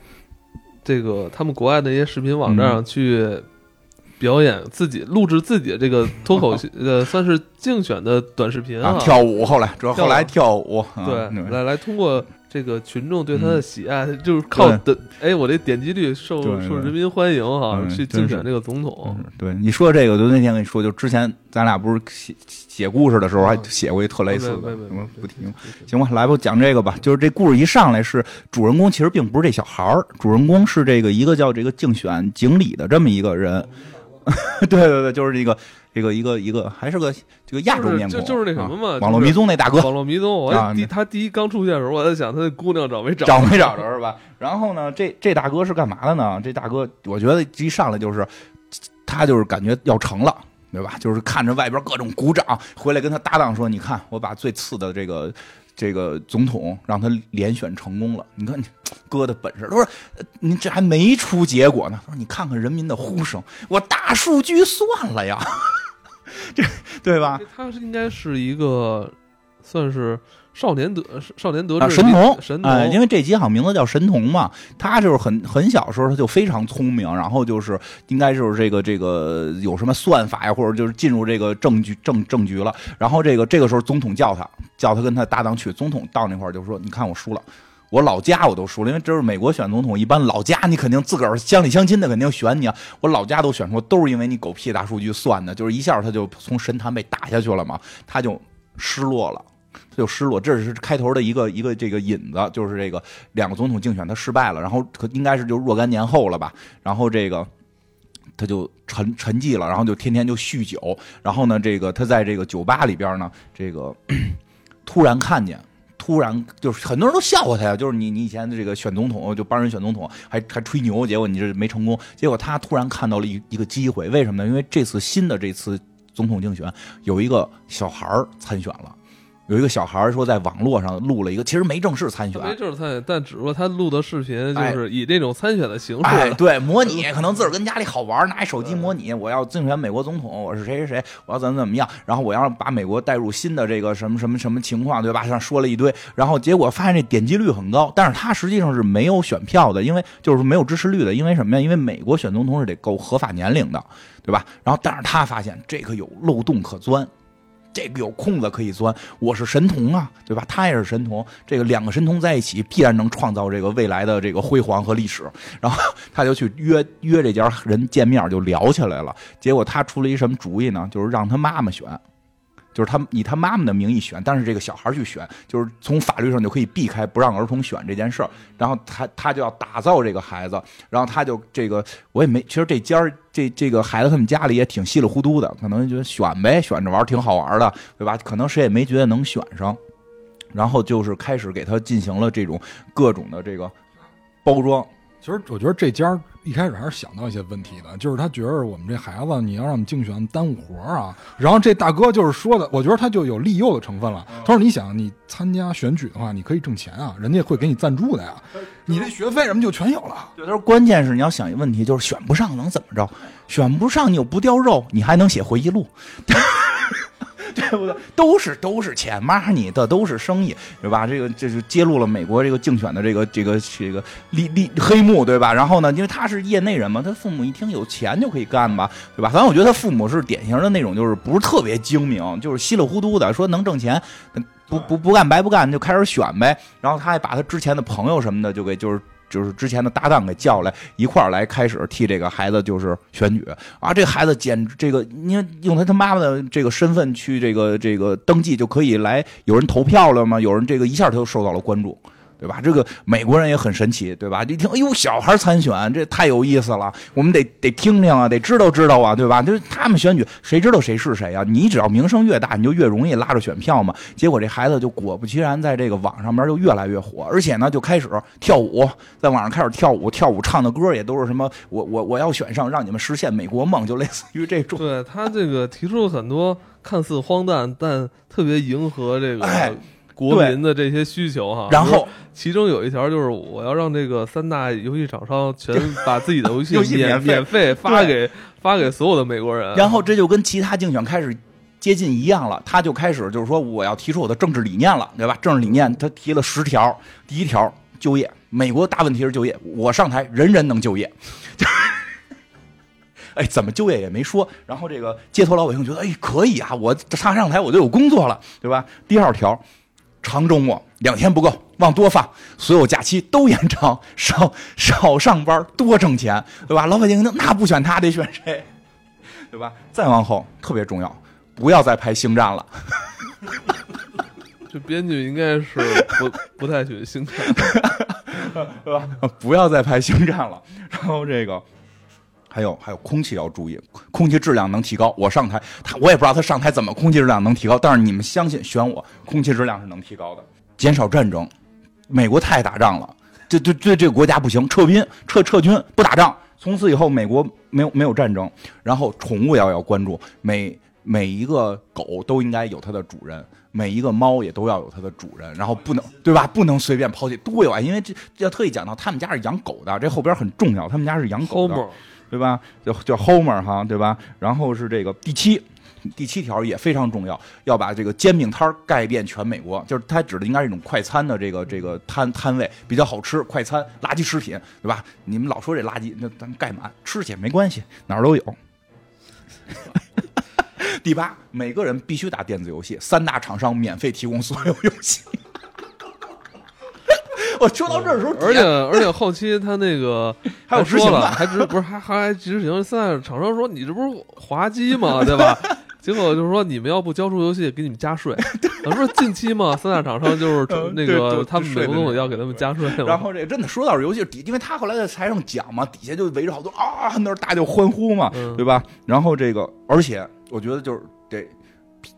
这个他们国外的一些视频网站上去表演自己录制自己的这个脱口秀呃，算是竞选的短视频啊，跳舞后来主要后来跳舞，啊对，嗯来来通过这个群众对他的喜爱，就是靠的哎，我这点击率受受人民欢迎哈，嗯去竞选这个总统。嗯对你说这个，就那天跟你说，就之前咱俩不是写写故事的时候，还写过一特类似的，什么不提没行吧，来吧，讲这个吧。就是这故事一上来是主人公，其实并不是这小孩儿，主人公是这个一个叫这个竞选经理的这么一个人。对对对，就是这个这个一个一个还是个这个亚洲面孔，就是就就是那什么嘛啊网络迷踪那大哥，网络迷踪，我他第一刚出现的时候，我在想他那姑娘找没找找没找着是吧？然后呢，这这大哥是干嘛的呢？这大哥，我觉得一上来就是他就是感觉要成了。对吧？就是看着外边各种鼓掌，回来跟他搭档说：“你看，我把最次的这个这个总统让他连选成功了。你看你哥的本事。”他说：“呃你这还没出结果呢。”他说：“你看看人民的呼声，我大数据算了呀，这对吧？他是应该是一个算是少年得少年得啊，志神童，神童，哎，因为这集好像名字叫神童嘛，他就是很很小时候他就非常聪明，然后就是应该就是这个这个有什么算法呀，或者就是进入这个政局政政局了，然后这个这个时候总统叫他，叫他跟他搭档去，总统到那块儿就说，你看我输了。我老家我都输了，因为这是美国选总统，一般老家你肯定自个儿乡里乡亲的肯定选你啊。我老家都选出，都是因为你狗屁大数据算的，就是一下他就从神坛被打下去了嘛，他就失落了。他就失落，这是开头的一个一个这个引子，就是这个两个总统竞选他失败了，然后可应该是就若干年后了吧，然后这个他就沉沉寂了，然后就天天就酗酒，然后呢，这个他在这个酒吧里边呢，这个 突然看见。突然就是很多人都笑话他呀，就是你你以前的这个选总统就帮人选总统还还吹牛，结果你这没成功，结果他突然看到了一一个机会，为什么呢？因为这次新的这次总统竞选有一个小孩儿参选了。有一个小孩儿说，在网络上录了一个，其实没正式参选，没正式参选，但只不过他录的视频就哎是以这种参选的形式，哎，对，模拟可能自个儿跟家里好玩，拿一手机模拟，我要竞选美国总统，我是谁谁谁，我要怎么怎么样，然后我要把美国带入新的这个什么什么什么情况，对吧？上说了一堆，然后结果发现这点击率很高，但是他实际上是没有选票的，因为就是没有支持率的，因为什么呀？因为美国选总统是得够合法年龄的，对吧？然后但是他发现这个有漏洞可钻。这个有空子可以钻，我是神童啊，对吧？他也是神童，这个两个神童在一起，必然能创造这个未来的这个辉煌和历史。然后他就去约约这家人见面，就聊起来了。结果他出了一什么主意呢？就是让他妈妈选，就是他以他妈妈的名义选，但是这个小孩去选，就是从法律上就可以避开不让儿童选这件事儿。然后他他就要打造这个孩子，然后他就这个我也没，其实这家这这个孩子他们家里也挺稀里糊涂的，可能觉得选呗，选着玩挺好玩的，对吧？可能谁也没觉得能选上，然后就是开始给他进行了这种各种的这个包装。其实我觉得这家儿一开始还是想到一些问题的，就是他觉得我们这孩子你要让我们竞选耽误活儿啊。然后这大哥就是说的，我觉得他就有利诱的成分了。他说：“你想，你参加选举的话，你可以挣钱啊，人家会给你赞助的呀，你这学费什么就全有了。对，他说关键是你要想一个问题，就是选不上能怎么着？选不上你又不掉肉，你还能写回忆录，对不对？都是都是钱，money 的都是生意，对吧？这个这是揭露了美国这个竞选的这个这个这个利利黑幕，对吧？然后呢，因为他是业内人嘛，他父母一听有钱就可以干吧，对吧？反正我觉得他父母是典型的那种，就是不是特别精明，就是稀里糊涂的，说能挣钱。不不不干白不干，就开始选呗。然后他还把他之前的朋友什么的，就给就是就是之前的搭档给叫来一块儿来，开始替这个孩子就是选举啊。这孩子简直这个，你用他他妈妈的这个身份去这个这个登记就可以来，有人投票了吗？有人这个一下他就受到了关注。对对吧？这个美国人也很神奇，对吧？一听，哎呦，小孩参选，这太有意思了，我们得得听听啊，得知道知道啊，对吧？就是他们选举，谁知道谁是谁啊？你只要名声越大，你就越容易拉着选票嘛。结果这孩子就果不其然，在这个网上面就越来越火，而且呢，就开始跳舞，在网上开始跳舞，跳舞唱的歌也都是什么，我我我要选上，让你们实现美国梦，就类似于这种。对他这个提出了很多看似荒诞，但特别迎合这个哎国民的这些需求哈。然后其中有一条就是我要让这个三大游戏厂商全把自己的游戏 游戏免免费免费发给发给所有的美国人。然后这就跟其他竞选开始接近一样了，他就开始就是说我要提出我的政治理念了，对吧？政治理念他提了十条，第一条就业，美国大问题是就业，我上台人人能就业，哎，怎么就业也没说。然后这个街头老百姓觉得，哎，可以啊，我上上台我就有工作了，对吧？第二条，长周末两天不够，往多放，所有假期都延长，少少上班多挣钱，对吧？老百姓那不选他得选谁？对吧？再往后特别重要，不要再拍星战了。这编剧应该是不 不太喜欢星战，对吧？不要再拍星战了。然后这个还有还有空气要注意，空气质量能提高。我上台，他我也不知道他上台怎么空气质量能提高，但是你们相信选我，空气质量是能提高的。减少战争，美国太打仗了，这对对这个国家不行，撤兵撤撤军不打仗。从此以后，美国没有没有战争。然后宠物要要关注，每每一个狗都应该有它的主人。每一个猫也都要有它的主人，然后不能对吧？不能随便抛弃，多有爱！因为这要特意讲到，他们家是养狗的，这后边很重要，他们家是养狗的对吧？叫叫 Homer 哈，对吧？然后是这个第七，第七条也非常重要，要把这个煎饼摊儿盖遍全美国，就是它指的应该是一种快餐的这个这个摊摊位，比较好吃，快餐垃圾食品，对吧？你们老说这垃圾，那咱盖满吃去没关系，哪儿都有。第八，每个人必须打电子游戏，三大厂商免费提供所有游戏。我说到这儿的时候，而且而且后期他那个 还有执行的说了，还执不是还还执行？现在厂商说你这不是滑稽吗？对吧？结果就是说你们要不交出游戏，给你们加税。咱说近期嘛，三大厂商就是那个他们美国总理要给他们加税嘛。然后这个真的说到游戏底，因为他后来在台上讲嘛，底下就围着好多啊，那儿大家欢呼嘛，嗯对吧？然后这个，而且我觉得就是这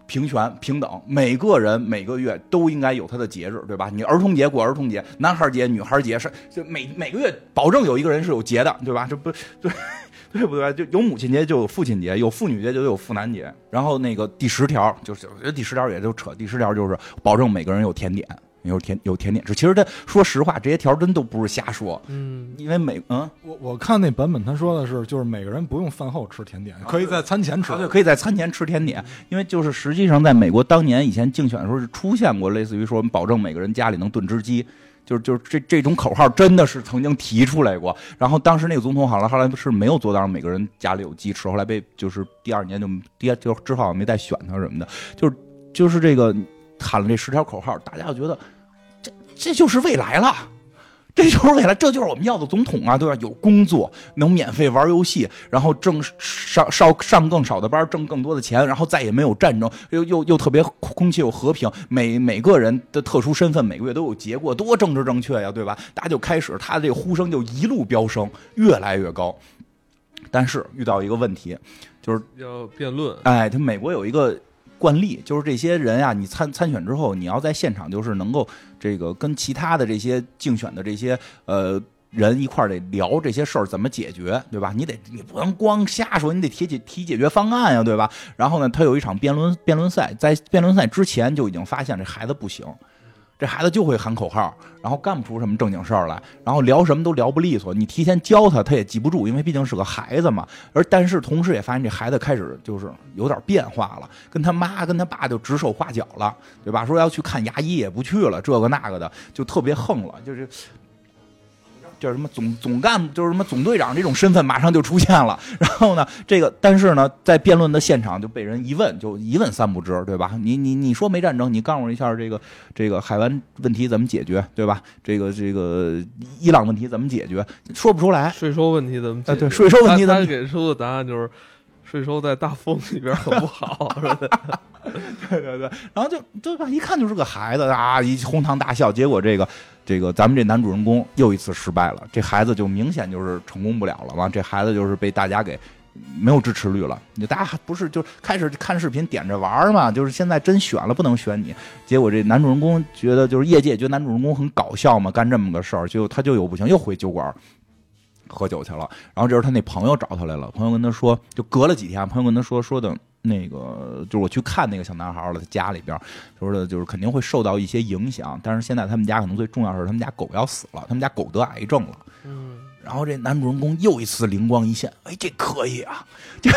平权平等，每个人每个月都应该有他的节日，对吧？你儿童节过儿童节，男孩节、女孩节是就每每个月保证有一个人是有节的，对吧？这不对。对不对？就有母亲节就有父亲节，有妇女节就有妇男节。然后那个第十条就是，我觉得第十条也就扯。第十条就是保证每个人有甜点，有甜有甜点吃。其实他说实话，这些条真都不是瞎说，嗯，因为每嗯，我我看那版本他说的是，就是每个人不用饭后吃甜点，可以在餐前吃啊，。对，可以在餐前吃甜点，因为就是实际上在美国当年以前竞选的时候是出现过类似于说我们保证每个人家里能炖只鸡。就是就是这这种口号真的是曾经提出来过，然后当时那个总统好了后来是没有做到让每个人家里有鸡吃，后来被就是第二年就第二就之后好没再选他什么的，就是就是这个喊了这十条口号，大家就觉得这这就是未来了。这就是未来，这就是我们要的总统啊，对吧？有工作，能免费玩游戏，然后挣上上上更少的班，挣更多的钱，然后再也没有战争，又又又特别空气又和平，每每个人的特殊身份每个月都有结果，多政治正确呀，对吧？大家就开始，他这个呼声就一路飙升，越来越高。但是遇到一个问题，就是要辩论，哎，他美国有一个惯例，就是这些人啊，你参参选之后，你要在现场就是能够这个跟其他的这些竞选的这些呃人一块儿得聊这些事儿怎么解决，对吧？你得你不能光瞎说，你得提解提解决方案呀，对吧？然后呢，他有一场辩论辩论赛，在辩论赛之前就已经发现这孩子不行。这孩子就会喊口号，然后干不出什么正经事儿来，然后聊什么都聊不利索。你提前教他，他也记不住，因为毕竟是个孩子嘛。而但是同时也发现这孩子开始就是有点变化了，跟他妈跟他爸就指手画脚了，对吧？说要去看牙医也不去了，这个那个的，就特别横了，就是。叫什么总总干部，就是什么总队长这种身份马上就出现了。然后呢，这个但是呢，在辩论的现场就被人一问，就一问三不知，对吧？你你你说没战争，你告诉我一下这个这个海湾问题怎么解决，对吧？这个这个伊朗问题怎么解决，说不出来。税收问题怎么解决？哎对税收问题怎么他他给出的答案就是税收在大风里边很不好，是吧？对对对，然后就对吧？一看就是个孩子啊，一哄堂大笑。结果这个这个咱们这男主人公又一次失败了，这孩子就明显就是成功不了了嘛，这孩子就是被大家给没有支持率了。你大家不是就开始看视频点着玩嘛，就是现在真选了不能选你，结果这男主人公觉得就是业界觉得男主人公很搞笑嘛，干这么个事儿，就他就有不行，又回酒馆喝酒去了。然后这时候他那朋友找他来了，朋友跟他说，就隔了几天，朋友跟他说说的。那个就是我去看那个小男孩了，他家里边说的，就是肯定会受到一些影响。但是现在他们家可能最重要的是，他们家狗要死了，他们家狗得癌症了。嗯，然后这男主人公又一次灵光一现，哎，这可以啊，这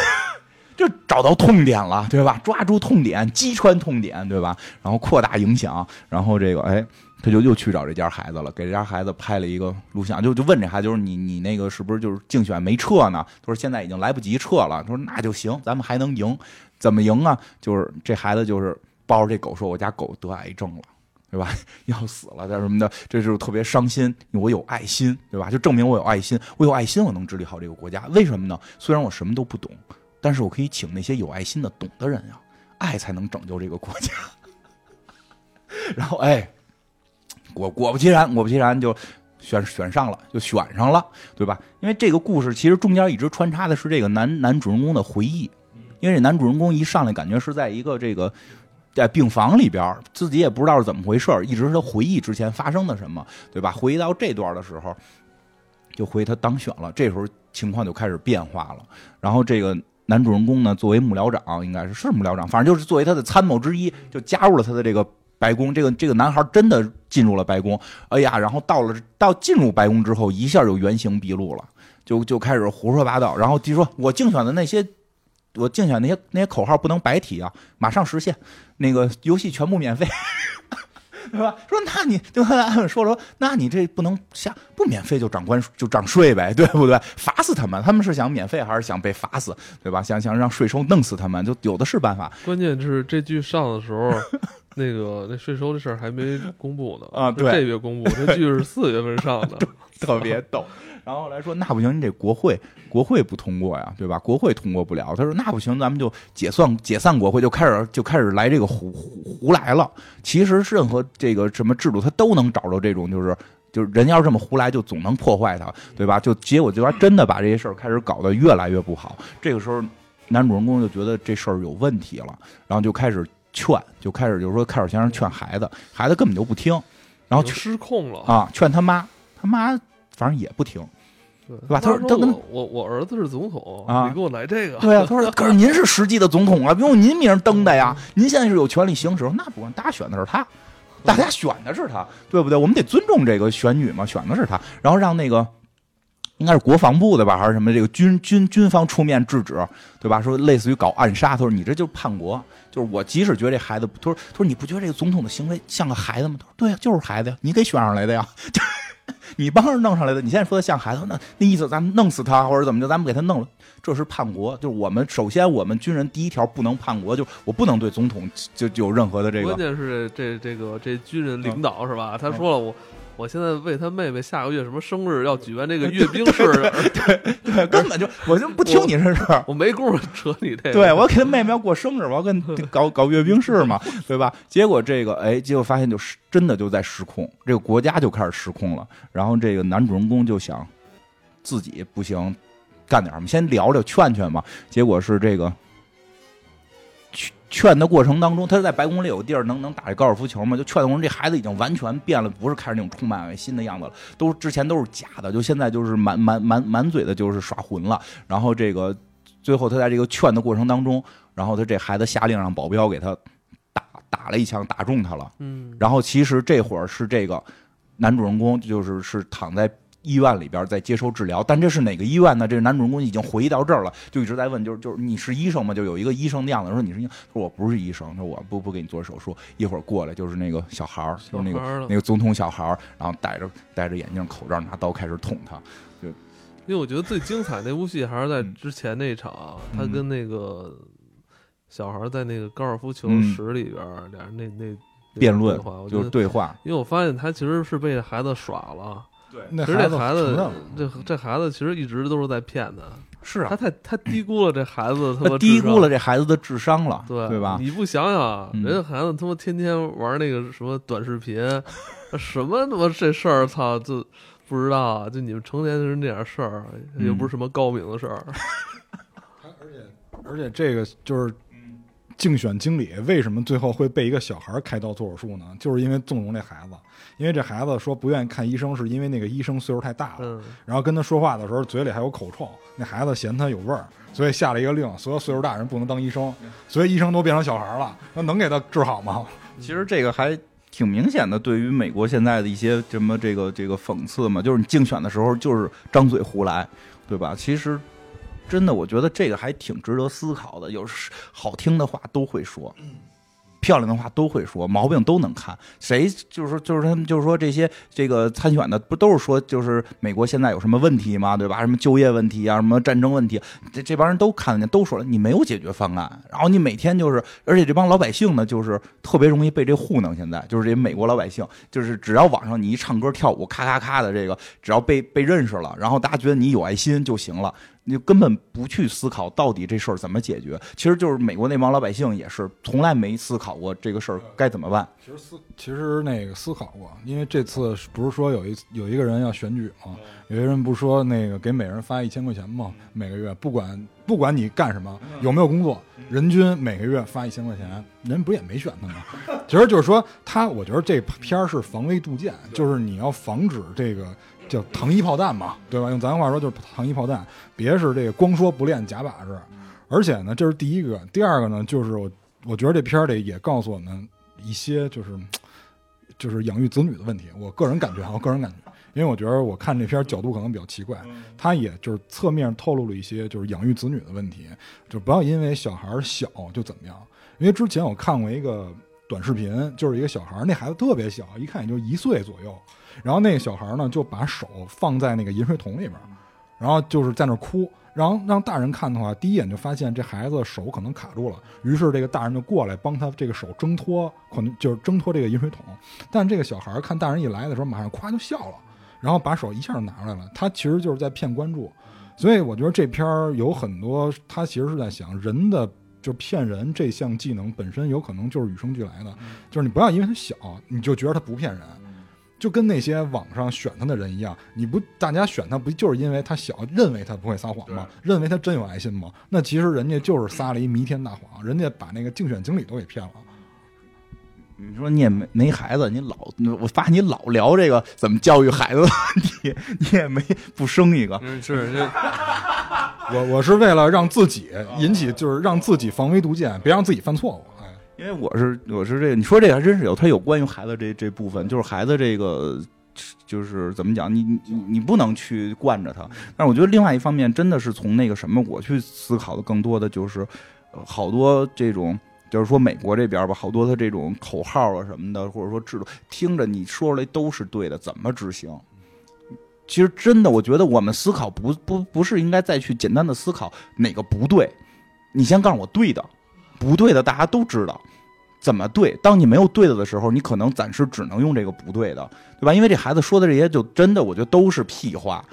就找到痛点了，对吧？抓住痛点，击穿痛点，对吧？然后扩大影响，然后这个哎。他就又去找这家孩子了，给这家孩子拍了一个录像，就就问这孩子，就是你你那个是不是就是竞选没撤呢？他说现在已经来不及撤了。他说那就行，咱们还能赢，怎么赢啊？就是这孩子就是抱着这狗说，我家狗得癌症了，对吧？要死了，这什么的，这就是特别伤心。我有爱心，对吧？就证明我有爱心，我有爱心，我能治理好这个国家。为什么呢？虽然我什么都不懂，但是我可以请那些有爱心的懂的人呀，爱才能拯救这个国家。然后哎。果果不其然，果不其然就选选上了，就选上了，对吧？因为这个故事其实中间一直穿插的是这个男男主人公的回忆，因为这男主人公一上来感觉是在一个这个在病房里边，自己也不知道是怎么回事一直是回忆之前发生的什么，对吧？回忆到这段的时候，就回他当选了，这时候情况就开始变化了。然后这个男主人公呢，作为幕僚长，应该是是幕僚长，反正就是作为他的参谋之一，就加入了他的这个。白宫，这个这个男孩真的进入了白宫，哎呀，然后到了到进入白宫之后，一下就原形毕露了，就就开始胡说八道，然后就说我竞选的那些，我竞选那些那些口号不能白提啊，马上实现，那个游戏全部免费。对吧？说那你就 说说，那你这不能下不免费就涨关就涨税呗，对不对？罚死他们，他们是想免费还是想被罚死？对吧？想想让税收弄死他们，就有的是办法。关键是这剧上的时候，那个那税收的事儿还没公布呢啊，对，这月公布，这剧是四月份上的，特别逗。然后来说，那不行，你得国会国会不通过呀，对吧？国会通过不了。他说那不行，咱们就解散解散国会，就开始就开始来这个胡胡胡来了。其实任何这个什么制度，他都能找着这种，就是就是人要这么胡来，就总能破坏它，对吧？就结果就他真的把这些事儿开始搞得越来越不好。这个时候，男主人公就觉得这事儿有问题了，然后就开始劝，就开始就是说开始先生劝孩子，孩子根本就不听，然后失控了啊，劝他妈，他妈反正也不听。对吧？他说：“他跟我我儿子是总统啊，你给我来这个。”对啊，他说：“可是您是实际的总统啊，用您名登的呀，您现在是有权利行使。那不管，大家选的是他，大家选的是他，对不对？我们得尊重这个选举嘛，选的是他，然后让那个应该是国防部的吧，还是什么这个军军军方出面制止，对吧？说类似于搞暗杀，他说你这就是叛国，就是我即使觉得这孩子，他说他说你不觉得这个总统的行为像个孩子吗？他说对呀，就是孩子呀，你给选上来的呀。” 你帮着弄上来的，你现在说的像孩子，那那意思咱们弄死他或者怎么着，咱们给他弄了，这是叛国。就是我们首先我们军人第一条不能叛国，就我不能对总统就就有任何的这个。关键是这这个这军人领导是吧？他说了我。我现在为他妹妹下个月什么生日要举办这个阅兵式，对对，根本就 我就不听你这事儿，我没工夫扯你这。对我给他妹妹要过生日，我要跟搞搞阅兵式嘛，对吧？结果这个哎，结果发现就是真的就在失控，这个国家就开始失控了。然后这个男主人公就想自己不行，干点什么，先聊聊劝劝嘛。结果是这个。劝的过程当中，他在白宫里有地儿能能打这高尔夫球吗？就劝的过程，这孩子已经完全变了，不是开始那种充满爱心的样子了，都之前都是假的，就现在就是满满满满嘴的就是耍混了。然后这个最后他在这个劝的过程当中，然后他这孩子下令让保镖给他打打了一枪，打中他了。嗯，然后其实这会儿是这个男主人公就是是躺在。医院里边在接受治疗，但这是哪个医院呢？这个男主人公已经回忆到这儿了，就一直在问，就是就是你是医生吗？就有一个医生的样子，说你是医，说我不是医生，说我不不给你做手术，一会儿过来就是那个小孩儿，就是那个那个总统小孩儿，然后戴着戴着眼镜，口罩，拿刀开始捅他。就因为我觉得最精彩那部戏还是在之前那场，他跟那个小孩在那个高尔夫球室里边，俩人那那辩论就是对话，因为我发现他其实是被孩子耍了。对，其实这孩子，这这孩子其实一直都是在骗他。是啊，他太他低估了这孩子，他低估了这孩子的智商了，对对吧？你不想想，人家孩子他妈天天玩那个什么短视频，什么他妈这事儿，操，就不知道啊！就你们成年人这点事儿，又不是什么高明的事儿。而且而且这个就是竞选经理为什么最后会被一个小孩开刀做手术呢？就是因为纵容这孩子，因为这孩子说不愿意看医生，是因为那个医生岁数太大了，嗯，然后跟他说话的时候嘴里还有口臭，那孩子嫌他有味儿，所以下了一个令，所有岁数大人不能当医生，所以医生都变成小孩了，那能给他治好吗？其实这个还挺明显的，对于美国现在的一些什么这个这个讽刺嘛，就是你竞选的时候就是张嘴胡来，对吧？其实真的，我觉得这个还挺值得思考的。有时好听的话都会说，漂亮的话都会说，毛病都能看。谁就是说就是他们就是说这些这个参选的不都是说就是美国现在有什么问题吗？对吧？什么就业问题啊，什么战争问题，这这帮人都看得见，都说了你没有解决方案，然后你每天就是，而且这帮老百姓呢，就是特别容易被这糊弄。现在就是这美国老百姓，就是只要网上你一唱歌跳舞，咔咔咔的这个，只要被被认识了，然后大家觉得你有爱心就行了。你就根本不去思考到底这事儿怎么解决，其实就是美国那帮老百姓也是从来没思考过这个事儿该怎么办。其实思其实那个思考过，因为这次不是说有一有一个人要选举吗？有些人不是说那个给每人发一千块钱吗？每个月不管不管你干什么，有没有工作，人均每个月发一千块钱，人不也没选他吗？其实就是说他，我觉得这片儿是防微杜渐，就是你要防止这个叫糖衣炮弹嘛，对吧？用咱话说就是糖衣炮弹，别是这个光说不练假把式。而且呢，这是第一个，第二个呢，就是我我觉得这片儿里也告诉我们一些就是就是养育子女的问题。我个人感觉啊，我个人感觉，因为我觉得我看这片儿角度可能比较奇怪，他也就是侧面透露了一些就是养育子女的问题，就不要因为小孩儿小就怎么样。因为之前我看过一个短视频，就是一个小孩儿，那孩子特别小，一看也就一岁左右，然后那个小孩呢就把手放在那个饮水桶里边，然后就是在那哭。然后让大人看的话，第一眼就发现这孩子手可能卡住了，于是这个大人就过来帮他这个手挣脱，可能就是挣脱这个饮水桶。但这个小孩看大人一来的时候，马上咵就笑了，然后把手一下就拿出来了。他其实就是在骗关注，所以我觉得这片儿有很多，他其实是在想人的。就骗人这项技能本身有可能就是与生俱来的，就是你不要因为他小，你就觉得他不骗人，就跟那些网上选他的人一样，你不大家选他不就是因为他小，认为他不会撒谎吗？认为他真有爱心吗？那其实人家就是撒了一弥天大谎，人家把那个竞选经理都给骗了。你说你也没没孩子，你老我发现你老聊这个怎么教育孩子的问题，你也没不生一个。嗯，是这 我我是为了让自己引起，就是让自己防微杜渐，别让自己犯错误。因为我是我是这个，你说这个还真是有，它有关于孩子这这部分，就是孩子这个，就是怎么讲，你你你不能去惯着他。但是我觉得另外一方面，真的是从那个什么，我去思考的更多的就是，好多这种。就是说，美国这边吧，好多他这种口号啊什么的，或者说制度，听着你说出来都是对的，怎么执行？其实真的，我觉得我们思考不不不是应该再去简单的思考哪个不对，你先告诉我对的，不对的大家都知道怎么对。当你没有对的的时候，你可能暂时只能用这个不对的，对吧？因为这孩子说的这些，就真的我觉得都是屁话，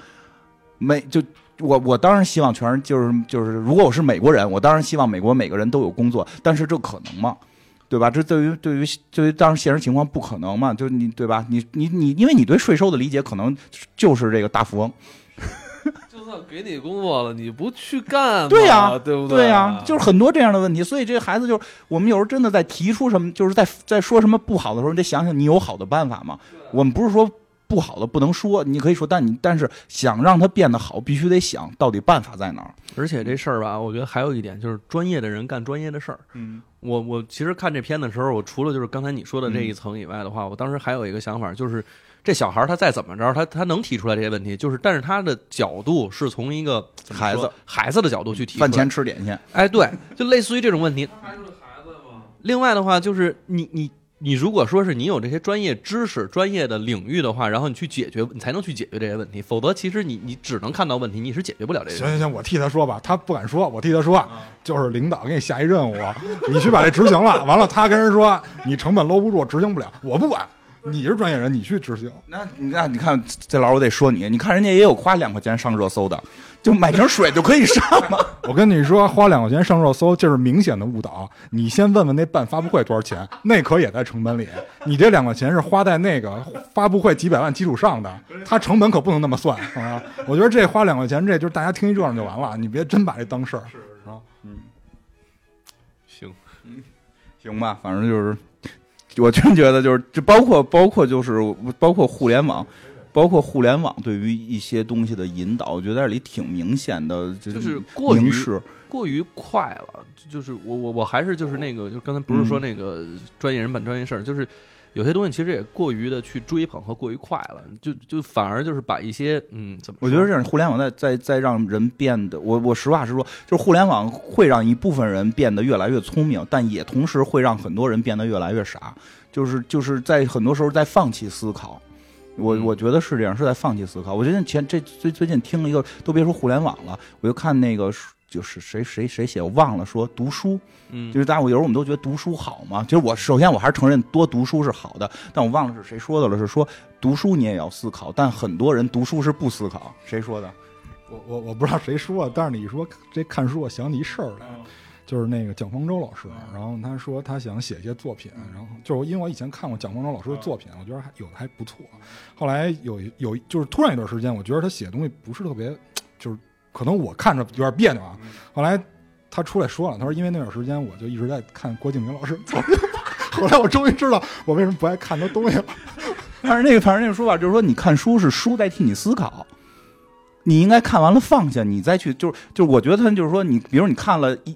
没就。我我当然希望全是就是就是，如果我是美国人，我当然希望美国每个人都有工作，但是这可能吗？对吧？这对于对于对于当然现实情况不可能嘛？就你对吧？你你你，因为你对税收的理解可能就是这个大富翁。给你工作了，你不去干，对呀，对不对对？呀，就是很多这样的问题。所以这孩子就是我们有时候真的在提出什么，就是在在说什么不好的时候，你得想想你有好的办法吗？我们不是说。不好的不能说，你可以说，但你但是想让它变得好，必须得想到底办法在哪儿。而且这事儿吧，我觉得还有一点就是专业的人干专业的事儿。嗯，我我其实看这片的时候，我除了就是刚才你说的这一层以外的话，我当时还有一个想法，就是这小孩他再怎么着，他他能提出来这些问题，就是但是他的角度是从一个孩子孩子的角度去提，饭前吃点心。哎，对，就类似于这种问题。孩子吗？另外的话，就是你你。你如果说是你有这些专业知识、专业的领域的话，然后你去解决，你才能去解决这些问题。否则，其实你你只能看到问题，你是解决不了这个。行行行，我替他说吧，他不敢说，我替他说，就是领导给你下一任务，你去把这执行了，完了他跟人说你成本搂不住，执行不了，我不管，你是专业人，你去执行。那你看，你看这老师我得说你，你看人家也有花两块钱上热搜的，就买瓶水就可以上嘛。我跟你说，花两块钱上热搜，就是明显的误导。你先问问那办发布会多少钱，那可也在成本里。你这两块钱是花在那个发布会几百万基础上的，它成本可不能那么算啊！我觉得这花两块钱，这就是大家听一热闹就完了，你别真把这当事儿。是啊，行，行吧，反正就是，我真觉得就是，这包括包括就是包括互联网，包括互联网对于一些东西的引导，我觉得这里挺明显的，就就是过于明示。过于快了，就是我我我还是就是那个，就刚才不是说那个专业人办专业事儿，就是有些东西其实也过于的去追捧和过于快了，就就反而就是把一些嗯怎么，我觉得这样，互联网在在在让人变得，我我实话实说，就是互联网会让一部分人变得越来越聪明，但也同时会让很多人变得越来越傻，就是就是在很多时候在放弃思考。我嗯我觉得是这样，是在放弃思考。我觉得前这最最近听了一个，都别说互联网了，我就看那个就是谁谁谁写，我忘了说读书，嗯。就是大家我有时候我们都觉得读书好嘛，其实我首先我还是承认多读书是好的，但我忘了是谁说的了，是说读书你也要思考，但很多人读书是不思考，谁说的？我我我不知道谁说，但是你一说这看书，我想起一事儿来，就是那个蒋方舟老师，然后他说他想写一些作品，然后就是因为我以前看过蒋方舟老师的作品，我觉得还有的还不错。后来有有就是突然一段时间，我觉得他写的东西不是特别，就是可能我看着有点别扭啊。后来他出来说了，他说因为那段时间我就一直在看郭敬明老师，后来我终于知道我为什么不爱看他东西了。但是那个反正那个说法就是说，你看书是书代替你思考，你应该看完了放下，你再去就是就是我觉得他就是说你，比如你看了一。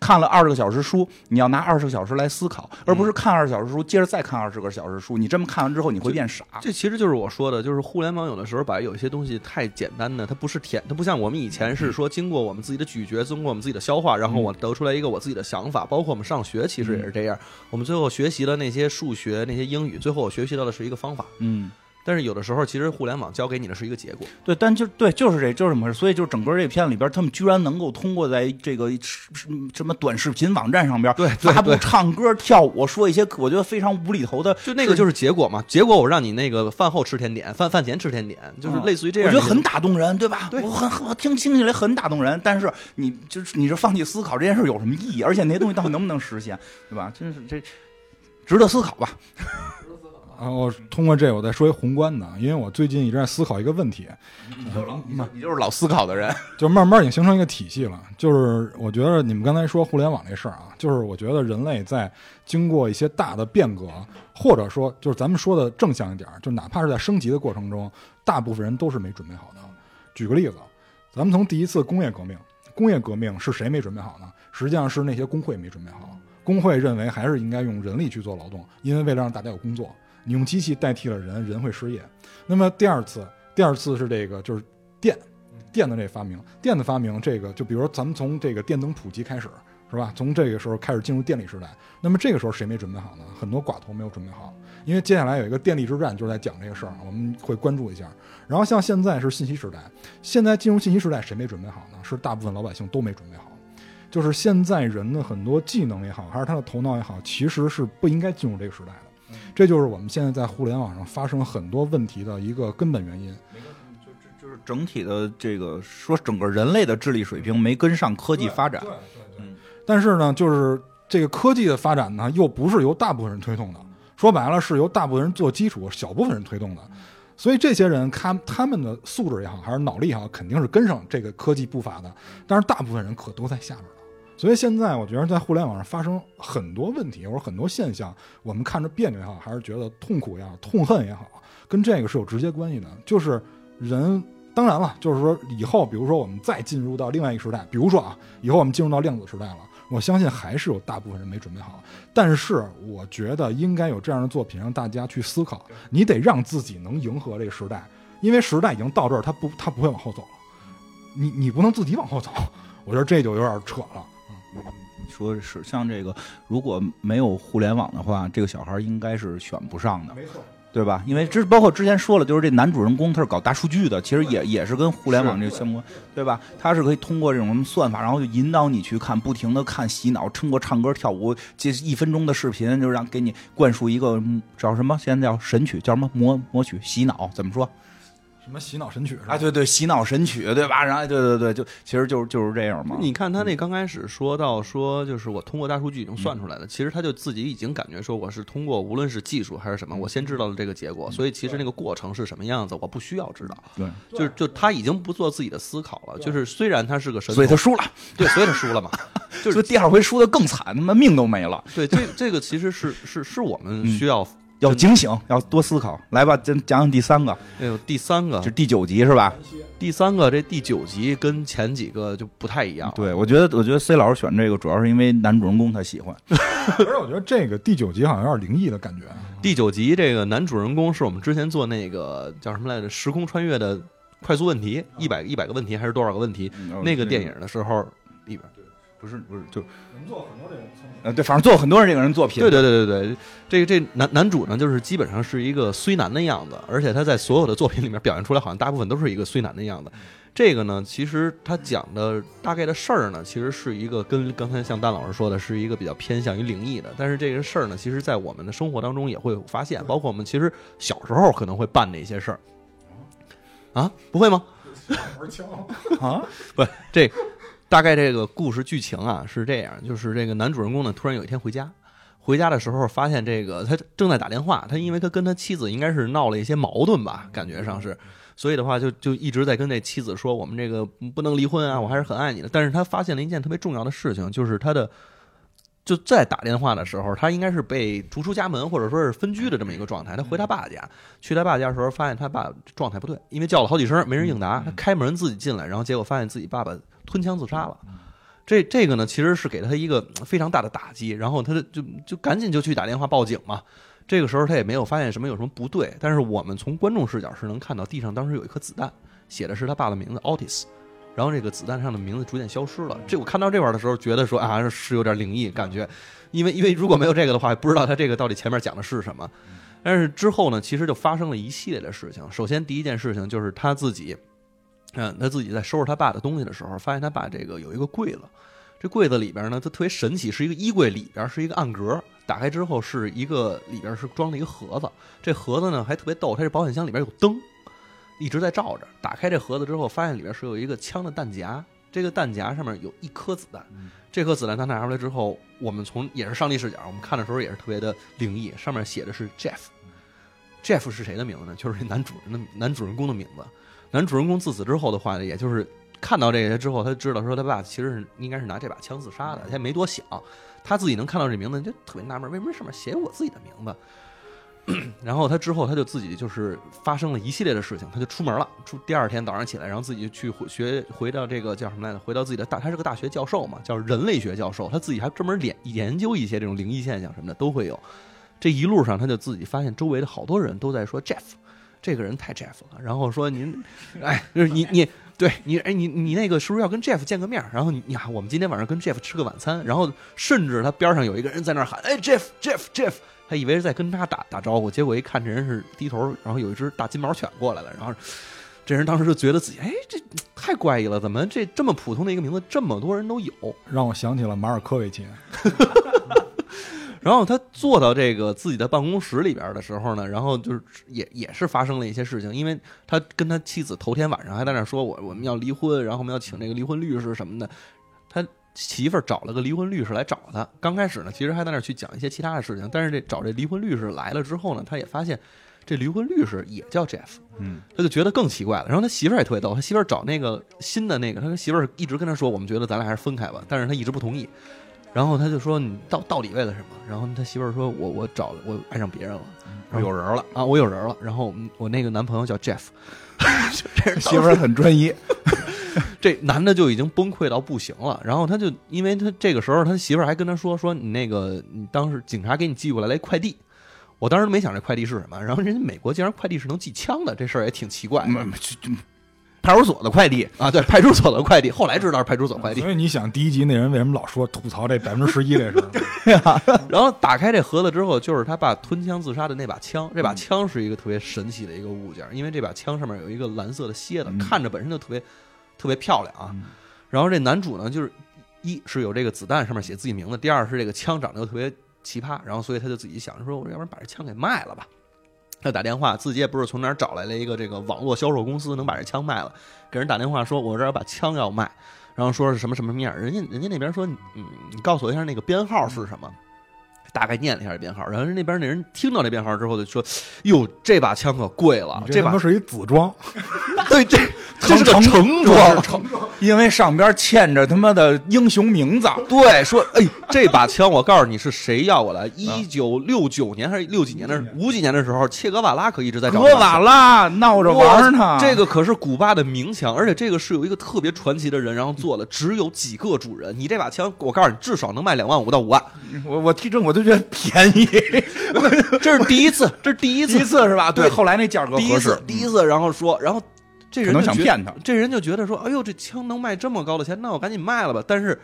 看了二十个小时书，你要拿二十个小时来思考，而不是看二十小时书，接着再看二十个小时书。你这么看完之后，你会变傻。这其实就是我说的，就是互联网有的时候把有些东西太简单的，它不是甜，它不像我们以前是说经过我们自己的咀嚼，经过我们自己的消化，然后我得出来一个我自己的想法。包括我们上学其实也是这样，我们最后学习了那些数学、那些英语，最后我学习到的是一个方法。嗯，但是有的时候，其实互联网教给你的是一个结果。对，但就对，就是这，就是这么回事。所以，就是整个这片子里边，他们居然能够通过在这个什什么短视频网站上边对对发布唱歌、跳舞，说一些我觉得非常无厘头的，就那个就是结果嘛，结果我让你那个饭后吃甜点，饭饭前吃甜点，就是类似于这样。我觉得很打动人，对吧？对我很我听听起来很打动人，但是你就是你是放弃思考这件事有什么意义？而且那些东西到底能不能实现，对吧？真是这值得思考吧？然后通过这个，我再说一宏观的，因为我最近一直在思考一个问题，你就是老思考的人，就慢慢已经形成一个体系了。就是我觉得你们刚才说互联网这事儿啊，就是我觉得人类在经过一些大的变革，或者说就是咱们说的正向一点儿，就哪怕是在升级的过程中，大部分人都是没准备好的。举个例子，咱们从第一次工业革命，工业革命是谁没准备好呢？实际上是那些工会没准备好。工会认为还是应该用人力去做劳动，因为为了让大家有工作，你用机器代替了人，人会失业。那么第二次，第二次是这个就是电，电的这发明，电的发明，这个就比如说咱们从这个电灯普及开始，是吧？从这个时候开始进入电力时代。那么这个时候谁没准备好呢？很多寡头没有准备好，因为接下来有一个电力之战，就是在讲这个事儿，我们会关注一下。然后像现在是信息时代，现在进入信息时代，谁没准备好呢？是大部分老百姓都没准备好。就是现在人的很多技能也好，还是他的头脑也好，其实是不应该进入这个时代。这就是我们现在在互联网上发生很多问题的一个根本原因。就就是整体的这个说整个人类的智力水平没跟上科技发展。对对对嗯但是呢，就是这个科技的发展呢，又不是由大部分人推动的，说白了是由大部分人做基础，小部分人推动的。所以这些人，他他们的素质也好，还是脑力也好，肯定是跟上这个科技步伐的。但是大部分人可都在下边呢。所以现在我觉得在互联网上发生很多问题或者很多现象，我们看着别扭也好，还是觉得痛苦也好、痛恨也好，跟这个是有直接关系的。就是人，当然了，就是说以后，比如说我们再进入到另外一个时代，比如说啊，以后我们进入到量子时代了，我相信还是有大部分人没准备好。但是我觉得应该有这样的作品让大家去思考，你得让自己能迎合这个时代，因为时代已经到这儿，它不，它不会往后走了。你你不能自己往后走，我觉得这就有点扯了。说是像这个，如果没有互联网的话，这个小孩应该是选不上的。没错，对吧？因为之包括之前说了，就是这男主人公他是搞大数据的，其实也也是跟互联网这个相关，对吧？他是可以通过这种什么算法，然后就引导你去看，不停的看洗脑，通过唱歌跳舞，这一分钟的视频就让给你灌输一个嗯叫什么？现在叫神曲，叫什么魔魔曲洗脑？怎么说？什么洗脑神曲是吧啊，对对，洗脑神曲，对吧？然后对对对，就其实就是就是这样嘛。你看他那刚开始说到说，就是我通过大数据已经算出来的，其实他就自己已经感觉说我是通过无论是技术还是什么，我先知道了这个结果，所以其实那个过程是什么样子，我不需要知道。对，就是就他已经不做自己的思考了，就是虽然他是个神，所以他输了，对，所以他输了嘛。就所以第二回输的更惨，他妈命都没了。对，这这个其实是是是我们需要要警醒，要多思考。来吧，咱讲讲第三个，哎呦，第三个这是第九集是吧？第三个这第九集跟前几个就不太一样。对，我觉得，我觉得 C 老师选这个主要是因为男主人公他喜欢。而且我觉得这个第九集好像有点灵异的感觉。啊第九集这个男主人公是我们之前做那个叫什么来着？时空穿越的快速问题，一百一百个问题还是多少个问题？那个电影的时候里边，不是不是就能做很多这种作品呃对，反正做很多人这个人作品。对对对对对，这个这男男主呢，就是基本上是一个虽男的样子，而且他在所有的作品里面表现出来，好像大部分都是一个虽男的样子。这个呢，其实他讲的大概的事儿呢，其实是一个跟刚才像丹老师说的，是一个比较偏向于灵异的。但是这个事儿呢，其实在我们的生活当中也会发现，包括我们其实小时候可能会办的一些事儿。啊，不会吗？玩枪。啊，不，这大概这个故事剧情啊是这样，就是这个男主人公呢，突然有一天回家，回家的时候发现这个他正在打电话，他因为他跟他妻子应该是闹了一些矛盾吧，感觉上是，所以的话就就一直在跟这妻子说，我们这个不能离婚啊，我还是很爱你的。但是他发现了一件特别重要的事情，就是他的。就在打电话的时候，他应该是被逐出家门，或者说是分居的这么一个状态。他回他爸家，去他爸家的时候，发现他爸状态不对，因为叫了好几声没人应答。他开门自己进来，然后结果发现自己爸爸吞枪自杀了。这这个呢，其实是给了他一个非常大的打击，然后他就就就赶紧就去打电话报警嘛。这个时候他也没有发现什么有什么不对，但是我们从观众视角是能看到地上当时有一颗子弹，写的是他爸的名字 Otis。然后这个子弹上的名字逐渐消失了。这我看到这块儿的时候，觉得说啊是有点灵异感觉，因为因为如果没有这个的话，不知道他这个到底前面讲的是什么。但是之后呢，其实就发生了一系列的事情。首先第一件事情就是他自己，嗯，他自己在收拾他爸的东西的时候，发现他爸这个有一个柜子，这柜子里边呢，它特别神奇，是一个衣柜里边是一个暗格，打开之后是一个里边是装了一个盒子，这盒子呢还特别逗，它这保险箱里边有灯。一直在照着。打开这盒子之后，发现里边是有一个枪的弹夹，这个弹夹上面有一颗子弹。这颗子弹他拿出来之后，我们从也是上帝视角，我们看的时候也是特别的灵异。上面写的是 Jeff。Jeff 是谁的名字呢？就是这男主人的男主人公的名字。男主人公自此之后的话呢，也就是看到这些之后，他知道说他爸其实是应该是拿这把枪自杀的，他也没多想。他自己能看到这名字，就特别纳闷，为什么上面写我自己的名字？然后他之后他就自己就是发生了一系列的事情，他就出门了。出第二天早上起来，然后自己去回学回到这个叫什么来着？回到自己的大，他是个大学教授嘛，叫人类学教授。他自己还专门研研究一些这种灵异现象什么的都会有。这一路上他就自己发现周围的好多人都在说 Jeff，这个人太 Jeff 了。然后说您，哎，就是你你对你哎你你那个是不是要跟 Jeff 见个面？然后你呀，我们今天晚上跟 Jeff 吃个晚餐。然后甚至他边上有一个人在那喊，哎 Jeff Jeff Jeff。他以为是在跟他打打招呼，结果一看这人是低头，然后有一只大金毛犬过来了，然后这人当时就觉得自己哎，这太怪异了，怎么这这么普通的一个名字，这么多人都有？让我想起了马尔科维奇。然后他坐到这个自己的办公室里边的时候呢，然后就是也也是发生了一些事情，因为他跟他妻子头天晚上还在那说我我们要离婚，然后我们要请这个离婚律师什么的，他。媳妇儿找了个离婚律师来找他。刚开始呢，其实还在那儿去讲一些其他的事情。但是这找这离婚律师来了之后呢，他也发现这离婚律师也叫 Jeff，嗯，他就觉得更奇怪了。然后他媳妇儿也特别逗，他媳妇儿找那个新的那个，他媳妇儿一直跟他说，我们觉得咱俩还是分开吧。但是他一直不同意。然后他就说你到到底为了什么？然后他媳妇儿说我我找了我爱上别人了，有人了啊，我有人了。然后我那个男朋友叫 Jeff，这媳妇儿很专一。这男的就已经崩溃到不行了，然后他就因为他这个时候他媳妇儿还跟他说说你那个你当时警察给你寄过来了一快递，我当时没想这快递是什么，然后人家美国竟然快递是能寄枪的，这事儿也挺奇怪。派出所的快递，啊，对，派出所的快递，后来知道是派出所快递。所以你想，第一集那人为什么老说吐槽这百分之十一这事儿？然后打开这盒子之后，就是他爸吞枪自杀的那把枪。这把枪是一个特别神奇的一个物件，因为这把枪上面有一个蓝色的蝎子，嗯看着本身就特别特别漂亮啊。嗯然后这男主呢，就是一是有这个子弹上面写自己名字，第二是这个枪长得又特别奇葩，然后所以他就自己想说，我要不然把这枪给卖了吧。他打电话，自己也不是从哪儿找来了一个这个网络销售公司，能把这枪卖了，给人打电话说，我这儿把枪要卖，然后说是什么什么面儿，人家人家那边说，嗯，你告诉我一下那个编号是什么。大概念了一下这编号，然后那边那人听到这编号之后就说：“哟，这把枪可贵了，这把是一紫装，对这这是个成橙装装，因为上边嵌着他妈的英雄名字，对，说哎，这把枪我告诉你是谁要过来？一九六九年还是六几年的五几年的时候，切格瓦拉可一直在找格瓦拉闹着玩呢。这个可是古巴的名枪，而且这个是有一个特别传奇的人，然后做了，只有几个主人。你这把枪，我告诉你，至少能卖两万五到五万，我我听这我就觉得便宜，这是第一次，这是第一次第一次，次是吧？对后来那价格合适第一次，，第一次，然后说，然后这人想骗他这人就觉得说，哎呦，这枪能卖这么高的钱，那我赶紧卖了吧。但是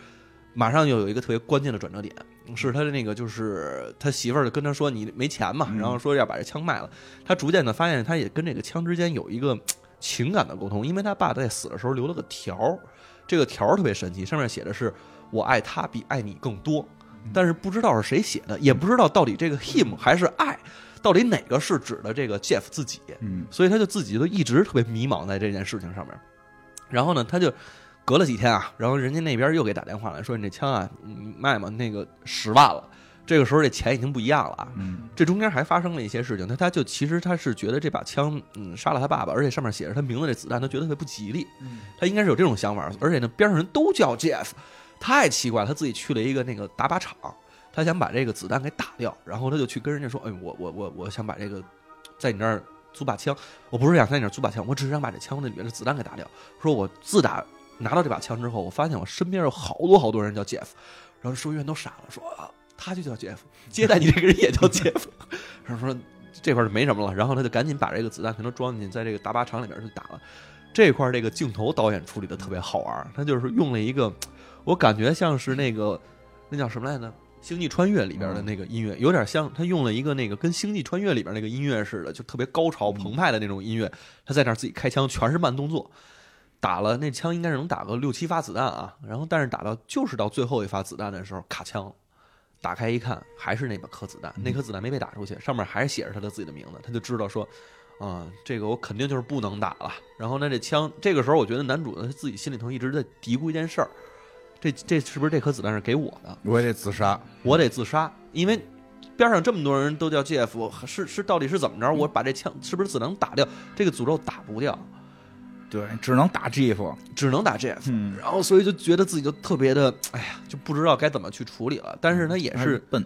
马上又有一个特别关键的转折点，是他的那个，就是他媳妇儿就跟他说你没钱嘛，嗯然后说要把这枪卖了。他逐渐的发现，他也跟这个枪之间有一个情感的沟通，因为他爸在死的时候留了个条儿，这个条儿特别神奇，上面写的是我爱他比爱你更多，但是不知道是谁写的，也不知道到底这个 him 还是爱，到底哪个是指的这个 Jeff 自己。嗯，所以他就自己就一直特别迷茫在这件事情上面。然后呢，他就隔了几天啊，然后人家那边又给打电话来说：“你这枪啊，你卖吗？那个十万了。”这个时候这钱已经不一样了啊。嗯，这中间还发生了一些事情，他他就其实他是觉得这把枪，嗯，杀了他爸爸，而且上面写着他名字，这子弹他觉得特别不吉利，他应该是有这种想法，而且呢边上人都叫 Jeff，太奇怪了，他自己去了一个那个打靶场，他想把这个子弹给打掉，然后他就去跟人家说，哎，我我我我想把这个在你那儿租把枪，我不是想在你那儿租把枪，我只是想把这枪那里面的子弹给打掉。说我自打拿到这把枪之后，我发现我身边有好多好多人叫 Jeff，然后收银员都傻了，说啊，他就叫 Jeff，接待你这个人也叫 Jeff，然后说这块就没什么了，然后他就赶紧把这个子弹全都装进去，在这个打靶场里边就打了。这块这个镜头导演处理的特别好玩，他就是用了一个，我感觉像是那个那叫什么来着，《星际穿越》里边的那个音乐，有点像他用了一个那个跟《星际穿越》里边那个音乐似的，就特别高潮澎湃的那种音乐。他在那儿自己开枪，全是慢动作，打了那枪应该是能打个六七发子弹啊。然后但是打到就是到最后一发子弹的时候卡枪了，打开一看还是那把颗子弹，那颗子弹没被打出去，上面还是写着他的自己的名字，他就知道说。啊、这个我肯定就是不能打了。然后呢，这枪这个时候，我觉得男主呢他自己心里头一直在嘀咕一件事儿：这这是不是这颗子弹是给我的？我也得自杀。我得自杀，因为边上这么多人都叫 Jeff，是是到底是怎么着？我把这枪是不是只能打掉？这个诅咒打不掉，对，只能打 Jeff。只能打 Jeff。嗯，然后所以就觉得自己就特别的，哎呀，就不知道该怎么去处理了。但是他也是笨，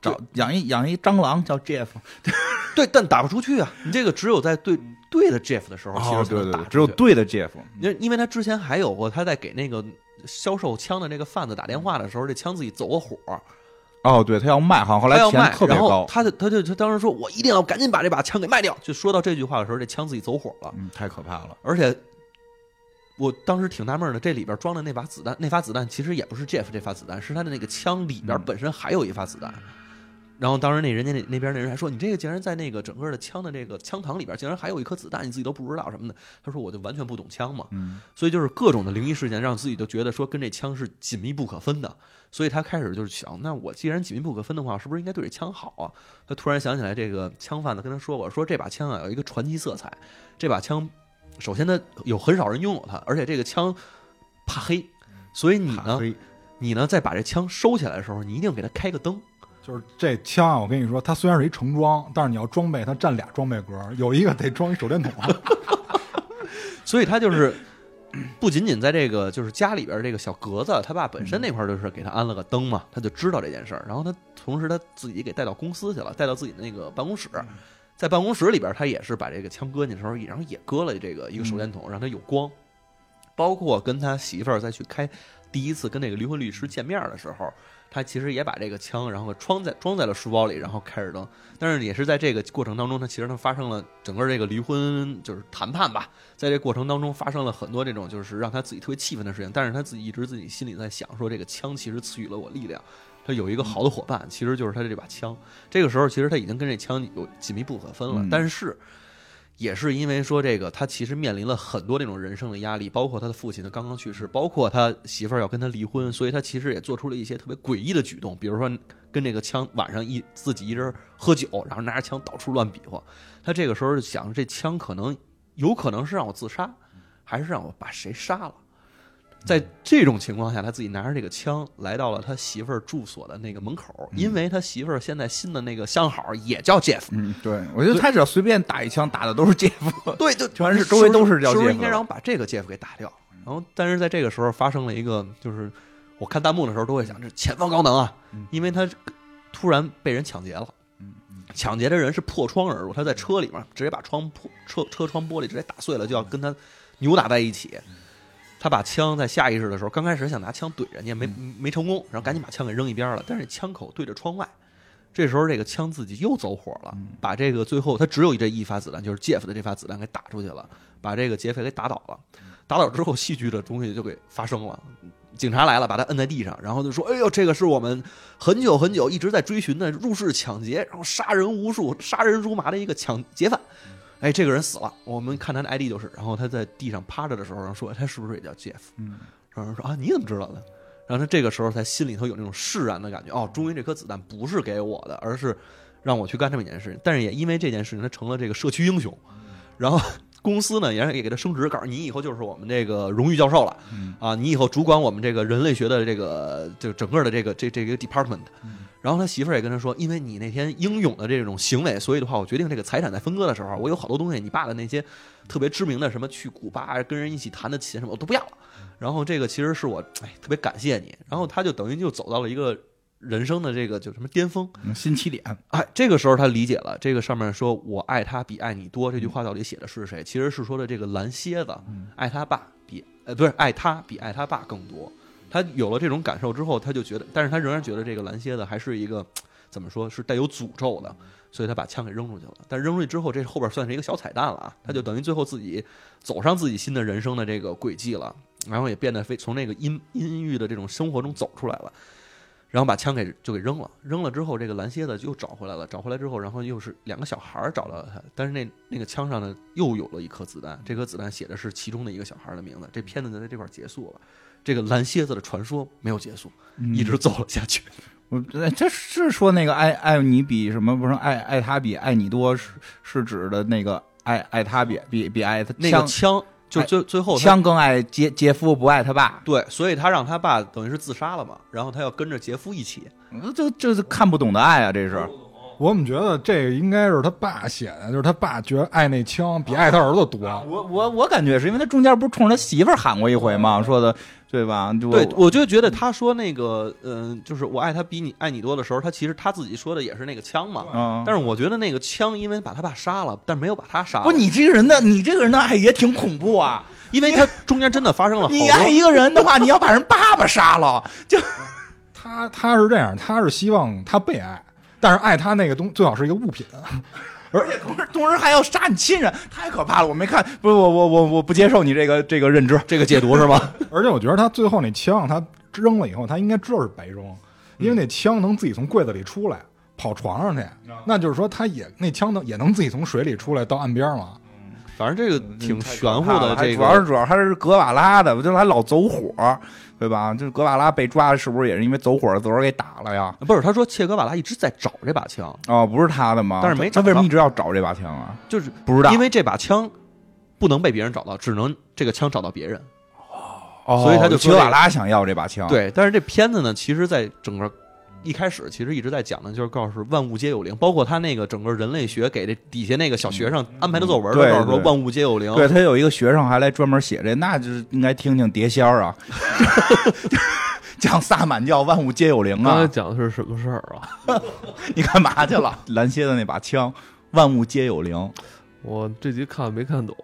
找养一养一蟑螂叫 Jeff。对，但打不出去啊！你这个只有在对对的 Jeff 的时候，其哦，对对对，只有对的 Jeff。因因为他之前还有过，他在给那个销售枪的那个贩子打电话的时候，这枪自己走个火，哦，对他要卖，好像后来钱他要卖，然后特别高。他就他就他当时说，我一定要赶紧把这把枪给卖掉。就说到这句话的时候，这枪自己走火了，嗯，太可怕了。而且我当时挺纳闷的，这里边装的那把子弹，那发子弹其实也不是 Jeff 这发子弹，是他的那个枪里边嗯本身还有一发子弹。然后当时那人家那那边那人还说：“你这个竟然在那个整个的枪的这个枪膛里边，竟然还有一颗子弹，你自己都不知道什么的。”他说：“我就完全不懂枪嘛。”嗯，所以就是各种的灵异事件，让自己就觉得说跟这枪是紧密不可分的。所以他开始就是想，那我既然紧密不可分的话，是不是应该对这枪好啊？他突然想起来，这个枪贩子跟他说过，说这把枪啊有一个传奇色彩。这把枪，首先它有很少人拥有它，而且这个枪怕黑，所以你呢，你呢在把这枪收起来的时候，你一定给它开个灯。就是这枪啊，我跟你说，它虽然是一成装，但是你要装备，它占俩装备格，有一个得装一手电筒。所以他就是 不仅仅在这个就是家里边这个小格子，他爸本身那块儿就是给他安了个灯嘛，他就知道这件事儿。然后他同时他自己给带到公司去了，带到自己的那个办公室，在办公室里边他也是把这个枪搁进去的时候，然后也搁了这个一个手电筒，让它有光。包括跟他媳妇儿再去开第一次跟那个离婚律师见面的时候，他其实也把这个枪，然后装在装在了书包里，然后开着灯。但是也是在这个过程当中，他其实他发生了整个这个离婚就是谈判吧，在这过程当中发生了很多这种就是让他自己特别气愤的事情。但是他自己一直自己心里在想说，这个枪其实赐予了我力量。他有一个好的伙伴，其实就是他的这把枪。这个时候，其实他已经跟这枪有紧密不可分了。嗯但是，也是因为说这个，他其实面临了很多那种人生的压力，包括他的父亲的刚刚去世，包括他媳妇儿要跟他离婚，所以他其实也做出了一些特别诡异的举动，比如说跟这个枪晚上一自己一人喝酒，然后拿着枪到处乱比划。他这个时候想，这枪可能有可能是让我自杀，还是让我把谁杀了？在这种情况下，他自己拿着这个枪来到了他媳妇儿住所的那个门口，因为他媳妇儿现在新的那个相好也叫 Jeff，嗯，对，我觉得他只要随便打一枪，打的都是 Jeff。对，就 全是周围都是叫是不是 Jeff 的应该让我把这个 Jeff 给打掉？然后，但是在这个时候发生了一个，就是我看弹幕的时候都会想，这前方高能啊，因为他突然被人抢劫了。抢劫的人是破窗而入，他在车里面直接把窗破车车窗玻璃直接打碎了，就要跟他扭打在一起。他把枪在下意识的时候，刚开始想拿枪怼人家，没没成功，然后赶紧把枪给扔一边了。但是枪口对着窗外，这时候这个枪自己又走火了，把这个最后他只有这一发子弹，就是 Jeff 的这发子弹给打出去了，把这个劫匪给打倒了。打倒之后，戏剧的东西就给发生了。警察来了，把他摁在地上，然后就说：“哎呦，这个是我们很久很久一直在追寻的入室抢劫，然后杀人无数、杀人如麻的一个抢劫犯。哎，这个人死了，我们看他的 ID 就是。然后他在地上趴着的时候，然后说哎他是不是也叫 Jeff？嗯，然后人说啊，你怎么知道的？然后他这个时候才心里头有那种释然的感觉，哦，终于这颗子弹不是给我的，而是让我去干这么一件事情。但是也因为这件事情，他成了这个社区英雄。然后 公司呢也也给他升职，告诉你以后就是我们这个荣誉教授了，啊，你以后主管我们这个人类学的这个就整个的这个这这个 department。然后他媳妇儿也跟他说，因为你那天英勇的这种行为，所以的话，我决定这个财产在分割的时候，我有好多东西，你爸的那些特别知名的什么去古巴跟人一起弹的琴什么，我都不要了。然后这个其实是我哎特别感谢你。然后他就等于就走到了一个人生的这个就什么巅峰。嗯新起点，哎，这个时候他理解了，这个上面说“我爱他比爱你多”这句话到底写的是谁？其实是说的这个蓝蝎子爱他爸比呃不是爱他比爱他爸更多。他有了这种感受之后，他就觉得，但是他仍然觉得这个蓝蝎子还是一个 怎么说是带有诅咒的，所以他把枪给扔出去了。但扔出去之后，这后边算是一个小彩蛋了啊，他就等于最后自己走上自己新的人生的这个轨迹了，然后也变得非从那个阴阴郁的这种生活中走出来了。然后把枪给就给扔了，扔了之后，这个蓝蝎子又找回来了。找回来之后，然后又是两个小孩儿找到了他，但是那那个枪上呢又有了一颗子弹，这颗子弹写的是其中的一个小孩儿的名字。这片子就在这块儿结束了，这个蓝蝎子的传说没有结束，一直走了下去。我哎这是说那个爱爱你比什么不是爱爱他比爱你多是是指的那个爱爱他比比比爱他那个枪枪就哎最最后枪更爱杰杰夫不爱他爸，对，所以他让他爸等于是自杀了嘛，然后他要跟着杰夫一起。这这是看不懂的爱啊，这是我怎么觉得这个应该是他爸写的，就是他爸觉得爱那枪比爱他儿子多。我我我感觉是因为他中间不是冲着他媳妇儿喊过一回吗？说的对吧？就对，我就觉得他说那个，嗯、就是我爱他比你爱你多的时候，他其实他自己说的也是那个枪嘛。嗯，但是我觉得那个枪，因为把他爸杀了，但没有把他杀了。不，你这个人的你这个人的爱也挺恐怖啊！因为他中间真的发生了你爱。一个人的话，你要把人爸爸杀了，就 他他是这样，他是希望他被爱，但是爱他那个东最好是一个物品。而且同时同时还要杀你亲人，太可怕了！我没看，不是我我我我不接受你这个这个认知。这个解读是吗？而且我觉得他最后那枪，他扔了以后，他应该知道是白扔，因为那枪能自己从柜子里出来，跑床上去，那就是说他也那枪能也能自己从水里出来到岸边嘛。反正这个挺玄乎的。这还主要是主要还是格瓦拉的，就还老走火，对吧？就是格瓦拉被抓，是不是也是因为走火自个儿给打了呀？不是他说切格瓦拉一直在找这把枪，哦，不是他的吗？但是没他为什么一直要找这把枪啊？就是不知道，因为这把枪不能被别人找到，只能这个枪找到别人。哦所以他就格瓦拉想要这把枪。，对，但是这片子呢，其实在整个一开始其实一直在讲的，就是告诉万物皆有灵，包括他那个整个人类学给这底下那个小学生安排的作文，告诉说万物皆有灵。对他有一个学生还来专门写这，那就是应该听听碟仙儿啊，讲萨满教万物皆有灵啊刚才啊！讲的是什么事儿啊？你干嘛去了？蓝蝎的那把枪，万物皆有灵。我这集看没看懂，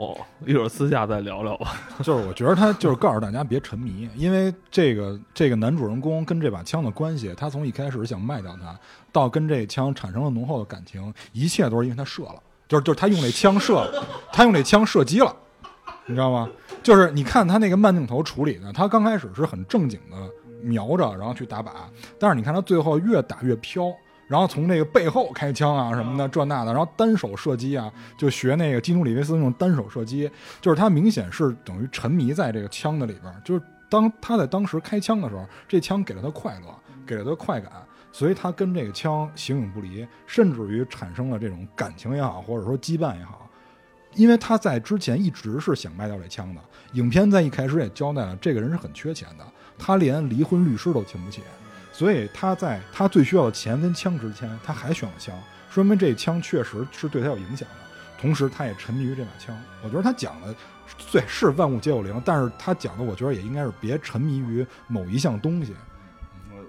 一会儿私下再聊聊吧。就是我觉得他就是告诉大家别沉迷，因为这个这个男主人公跟这把枪的关系，他从一开始想卖掉它，到跟这枪产生了浓厚的感情，一切都是因为他射了，就是就是他用那枪射了，他用那枪射击了，你知道吗？就是你看他那个慢镜头处理的，他刚开始是很正经的瞄着，然后去打靶，但是你看他最后越打越飘。然后从那个背后开枪啊什么的这那的，然后单手射击啊，就学那个基努里维斯那种单手射击，就是他明显是等于沉迷在这个枪的里边儿，就是当他在当时开枪的时候，这枪给了他快乐，给了他快感，所以他跟这个枪形影不离，甚至于产生了这种感情也好，或者说羁绊也好。因为他在之前一直是想卖掉这枪的，影片在一开始也交代了，这个人是很缺钱的，他连离婚律师都请不起，所以他在他最需要的钱跟枪之前，他还选了枪，说明这枪确实是对他有影响的。同时，他也沉迷于这把枪。我觉得他讲的，对，是万物皆有灵，但是他讲的，我觉得也应该是别沉迷于某一项东西。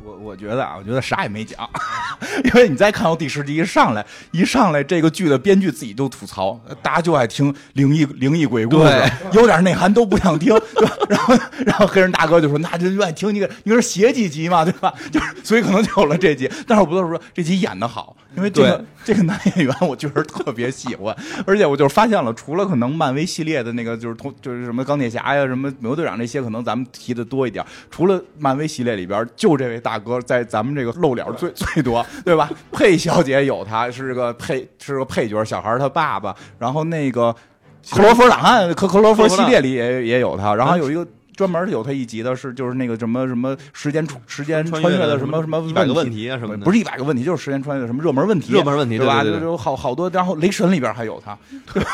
我我我觉得啊，我觉得啥也没讲，因为你再看到第十集一上来，一上来这个剧的编剧自己就吐槽，大家就爱听灵异灵异鬼故事，有点内涵都不想听，对吧？然后然后黑人大哥就说，那就愿意听你给，你是写几集嘛，对吧？就是所以可能就有了这集，但是我不得不说这集演的好，因为这个这个男演员我确实特别喜欢，而且我就是发现了，除了可能漫威系列的那个就是同就是什么钢铁侠呀、什么美国队长这些，可能咱们提的多一点，除了漫威系列里边，就这位大哥在咱们这个露脸最最多，对吧？佩小姐有他，是个配是个配角，小孩他爸爸，然后那个克罗弗档案克克罗弗系列里也也有他，然后有一个。专门有他一集的是，就是那个什么什么时间出时间穿越的什么什么一百个问题，啊什么的，不是一百个问题，就是时间穿越的什么热门问题，热门问题对吧？对对对就有好好多，然后雷神里边还有他，对吧？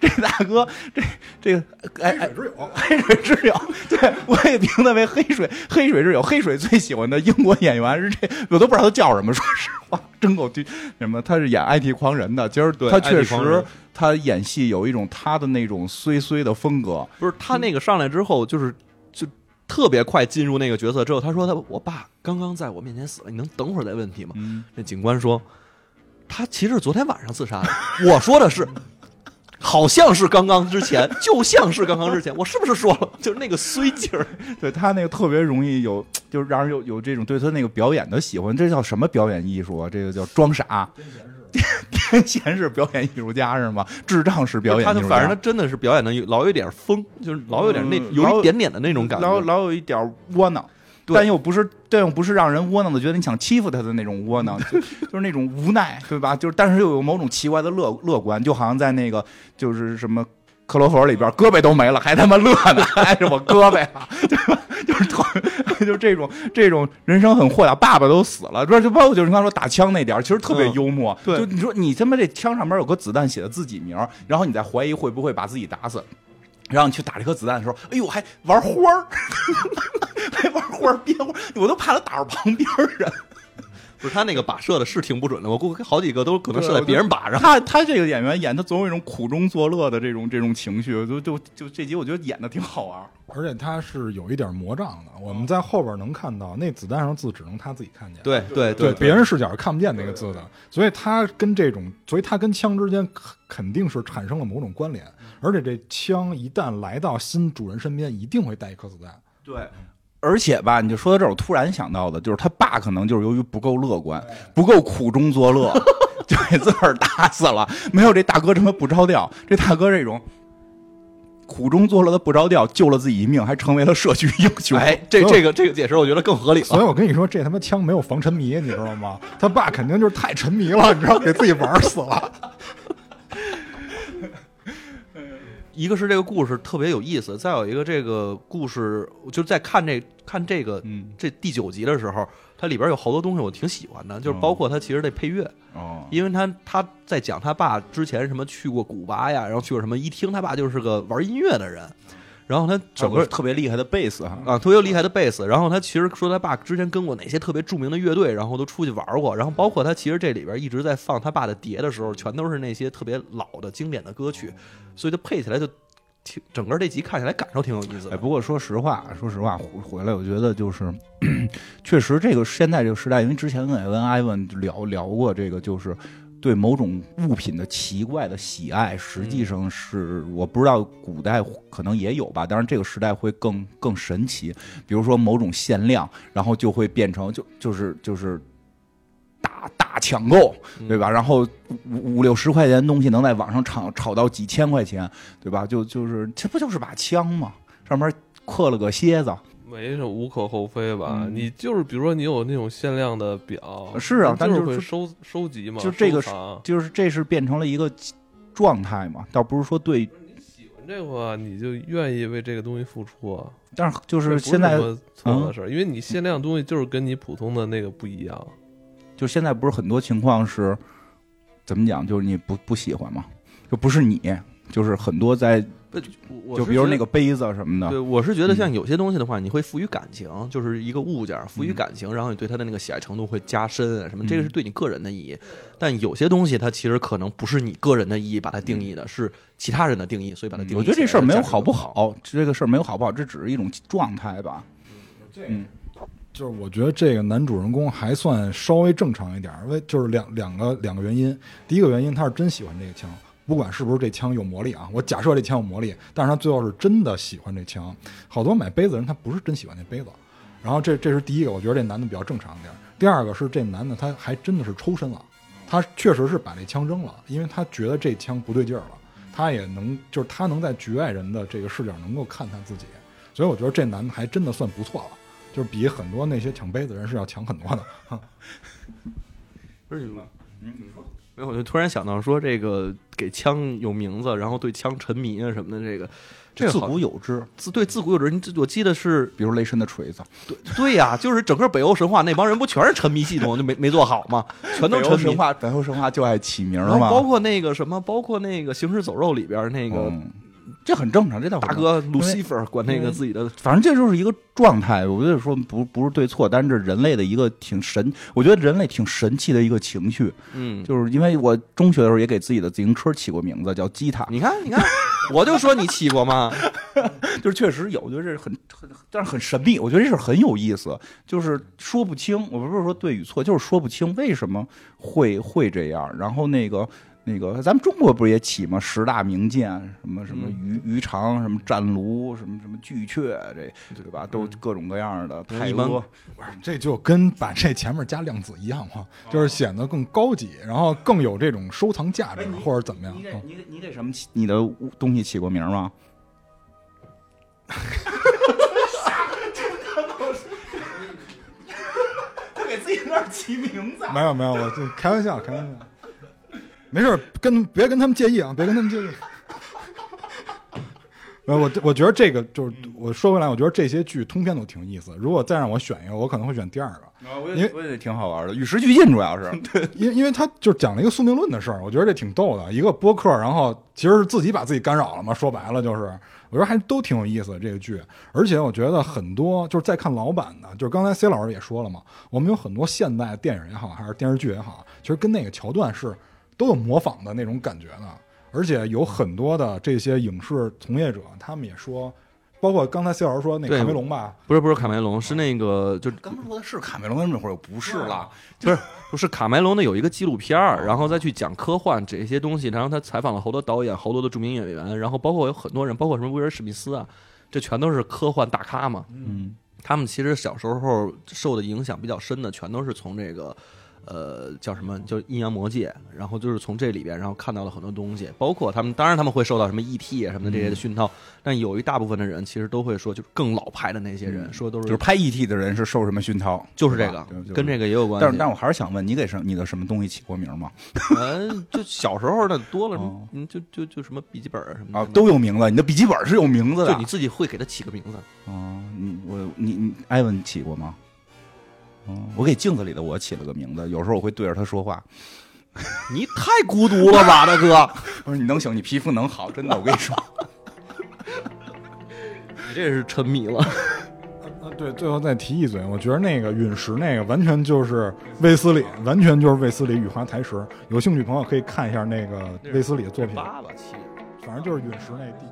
这大哥，这这个哎哎，之友，黑水之友，对我也评他为黑水黑水之友。黑水最喜欢的英国演员是这，我都不知道他叫什么，说实话，真够低。什么？他是演 IT 狂人的，今儿对他确实人他演戏有一种他的那种衰衰的风格。不是他那个上来之后，就是就特别快进入那个角色之后，他说他我爸刚刚在我面前死了，你能等会儿再问题吗？嗯，那警官说，他其实昨天晚上自杀的。我说的是，好像是刚刚之前，就像是刚刚之前，我是不是说了？就是那个衰劲儿，对他那个特别容易有，就是让人有有这种对他那个表演的喜欢，这叫什么表演艺术啊？这个叫装傻。癫痫是表演艺术家是吗？智障是表演艺术家。他反正他真的是表演的老有点疯，就是老有点那嗯有一点点的那种感觉。老老有一点窝囊，对但又不是，但又不是让人窝囊的觉得你想欺负他的那种窝囊，就 就是那种无奈，对吧？就是但是又有某种奇怪的乐乐观，就好像在那个就是什么。克罗佛里边胳膊都没了，还他妈乐呢，还是我胳膊啊，对吧？就是特，就这种这种人生很豁达，爸爸都死了，这就包括就是你刚才说打枪那点儿其实特别嗯幽默。对就你说你他妈这枪上面有个子弹写的自己名儿，然后你再怀疑会不会把自己打死，然后你去打这颗子弹的时候，哎呦，还玩花儿，还玩花儿编花，我都怕他打着旁边人。不是他那个靶射的是挺不准的，我估计好几个都可能射在别人靶上。他他这个演员演的总有一种苦中作乐的这种这种情绪，就就就这集我觉得演的挺好玩儿。而且他是有一点魔障的。我们在后边能看到，那子弹上字只能他自己看见。对对对，别人视角是看不见那个字的，所以他跟这种，所以他跟枪之间肯肯定是产生了某种关联。而且这枪一旦来到新主人身边，一定会带一颗子弹。对，而且吧，你就说到这儿，我突然想到的就是他爸可能就是由于不够乐观，不够苦中作乐，就给自个儿打死了。没有这大哥这么不着调，这大哥这种苦中作乐的不着调，救了自己一命，还成为了社区英雄。哎，这这个这个解释我觉得更合理所以。我跟你说，这他妈枪没有防沉迷，你知道吗？他爸肯定就是太沉迷了，你知道，给自己玩死了。一个是这个故事特别有意思，再有一个这个故事，就是在看这看这个嗯，这第九集的时候，它里边有好多东西我挺喜欢的，就是包括它其实这配乐，哦，因为他他在讲他爸之前什么去过古巴呀，然后去过什么，一听他爸就是个玩音乐的人，然后他整个特别厉害的贝斯哈，啊，特别厉害的贝斯。然后他其实说他爸之前跟过哪些特别著名的乐队，然后都出去玩过。然后包括他其实这里边一直在放他爸的碟的时候，全都是那些特别老的经典的歌曲，所以就配起来就挺整个这集看起来感受挺有意思哎，不过说实话，说实话，回回来我觉得就是，确实这个现在这个时代，因为之前跟艾文艾文聊聊过这个，就是对某种物品的奇怪的喜爱，实际上是我不知道古代可能也有吧，当然这个时代会更更神奇，比如说某种限量，然后就会变成就就是就是大大抢购，对吧？然后五五六十块钱东西能在网上炒炒到几千块钱，对吧？就就是这不就是把枪吗？上面刻了个蝎子，没什么无可厚非吧？嗯你就是比如说你有那种限量的表，是啊但就是会收收集嘛，就这个就是这是变成了一个状态嘛，倒不是说对，喜欢这个，你就愿意为这个东西付出啊。但是就是现在错的事儿，因为你限量的东西就是跟你普通的那个不一样。就现在不是很多情况是怎么讲，就是你不不喜欢嘛，就不是你，就是很多在就比如那个杯子什么的，对，我是觉得像嗯有些东西的话，你会赋予感情，就是一个物件赋予感情，然后你对它的那个喜爱程度会加深啊什么，这个是嗯对你个人的意义。但有些东西它其实可能不是你个人的意义把它定义的，是其他人的定义，所以把它定义我觉得这事儿没有好不好，这个事儿没有好不好，这只是一种状态吧。嗯，就是我觉得这个男主人公还算稍微正常一点儿，为就是两两个两个原因。第一个原因，他是真喜欢这个枪，不管是不是这枪有魔力啊，我假设这枪有魔力，但是他最后是真的喜欢这枪。好多买杯子的人他不是真喜欢那杯子，然后这这是第一个，我觉得这男的比较正常一点。第二个是这男的他还真的是抽身了，他确实是把这枪扔了，因为他觉得这枪不对劲儿了，他也能就是他能在局外人的这个视角能够看他自己，所以我觉得这男的还真的算不错了。就是比很多那些抢杯子人是要强很多的。不是嗯，你说。没有，我就突然想到说，这个给枪有名字，然后对枪沉迷啊什么的，这个这个自古有之，自对自古有之。你我记得是比如雷神的锤子，对对呀、就是整个北欧神话那帮人不全是沉迷系统，就没没做好吗？全都沉迷神。话，北欧神话就爱起名嘛，包括那个什么，包括那个《行尸走肉》里边那个嗯这很正常，这大哥路西弗管那个自己的反正这就是一个状态，我觉得说不不是对错，但是这人类的一个挺神，我觉得人类挺神奇的一个情绪，嗯，就是因为我中学的时候也给自己的自行车起过名字叫吉他，你看你看，我就说你起过吗？就是确实有，我觉得这是很很，但是很神秘，我觉得这事很有意思，就是说不清，我不是说对与错，就是说不清为什么会会这样。然后那个那个，咱们中国不是也起吗？十大名剑，什么什么鱼鱼肠，什么战卢，什么什么巨阙，这对吧？都各种各样的太多。不是，这就跟把这前面加量子一样嘛，就是显得更高级，然后更有这种收藏价值或者怎么样你。给嗯你给你给什么起你的东西起过名吗？他 给自己那儿起名字没有没有，我就开玩笑，开玩笑。没事儿，跟别跟他们介意啊，别跟他们介意。呃，我我觉得这个就是我说回来，我觉得这些剧通篇都挺有意思。如果再让我选一个，我可能会选第二个。我因为我也挺好玩的，与时俱进，主要是 因因为他就是讲了一个宿命论的事儿，我觉得这挺逗的。一个播客，然后其实是自己把自己干扰了嘛，说白了就是，我觉得还都挺有意思的这个剧。而且我觉得很多就是在看老版的，就是刚才 C 老师也说了嘛，我们有很多现代电影也好，还是电视剧也好，其实跟那个桥段是都有模仿的那种感觉呢。而且有很多的这些影视从业者，他们也说，包括刚才 C 老师说那对卡梅隆吧，不是不是卡梅隆，是那个就刚刚说的是卡梅隆，那会儿又不是了。不是不是卡梅隆的有一个纪录片儿，然后再去讲科幻这些东西，然后他采访了好多导演、好多的著名演员，然后包括有很多人，包括什么威尔史密斯啊，这全都是科幻大咖嘛。嗯，他们其实小时候受的影响比较深的，全都是从这个。呃，叫什么？叫阴阳魔界，然后就是从这里边，然后看到了很多东西，包括他们，当然他们会受到什么 ET 啊什么的这些的熏陶，但有一大部分的人其实都会说，就是更老派的那些人、说都是就是拍 ET 的人是受什么熏陶？就是这个跟这个也有关系。但是，但我还是想问，你给什你的什么东西起过名吗？嗯，就小时候的多了就就就什么笔记本啊什么啊，的，都有名字，你的笔记本是有名字的。就你自己会给它起个名字。哦，你我你你艾文起过吗？哦，我给镜子里的我起了个名字，有时候我会对着他说话。你太孤独了吧，大哥！我说你能行，你皮肤能好，真的，我跟你说。你这是沉迷了。啊，对，最后再提一嘴，我觉得那个陨石那个完全就是卫斯理，完全就是卫斯理雨花台石。有兴趣朋友可以看一下那个卫斯理的作品，八吧七。反正就是陨石那地。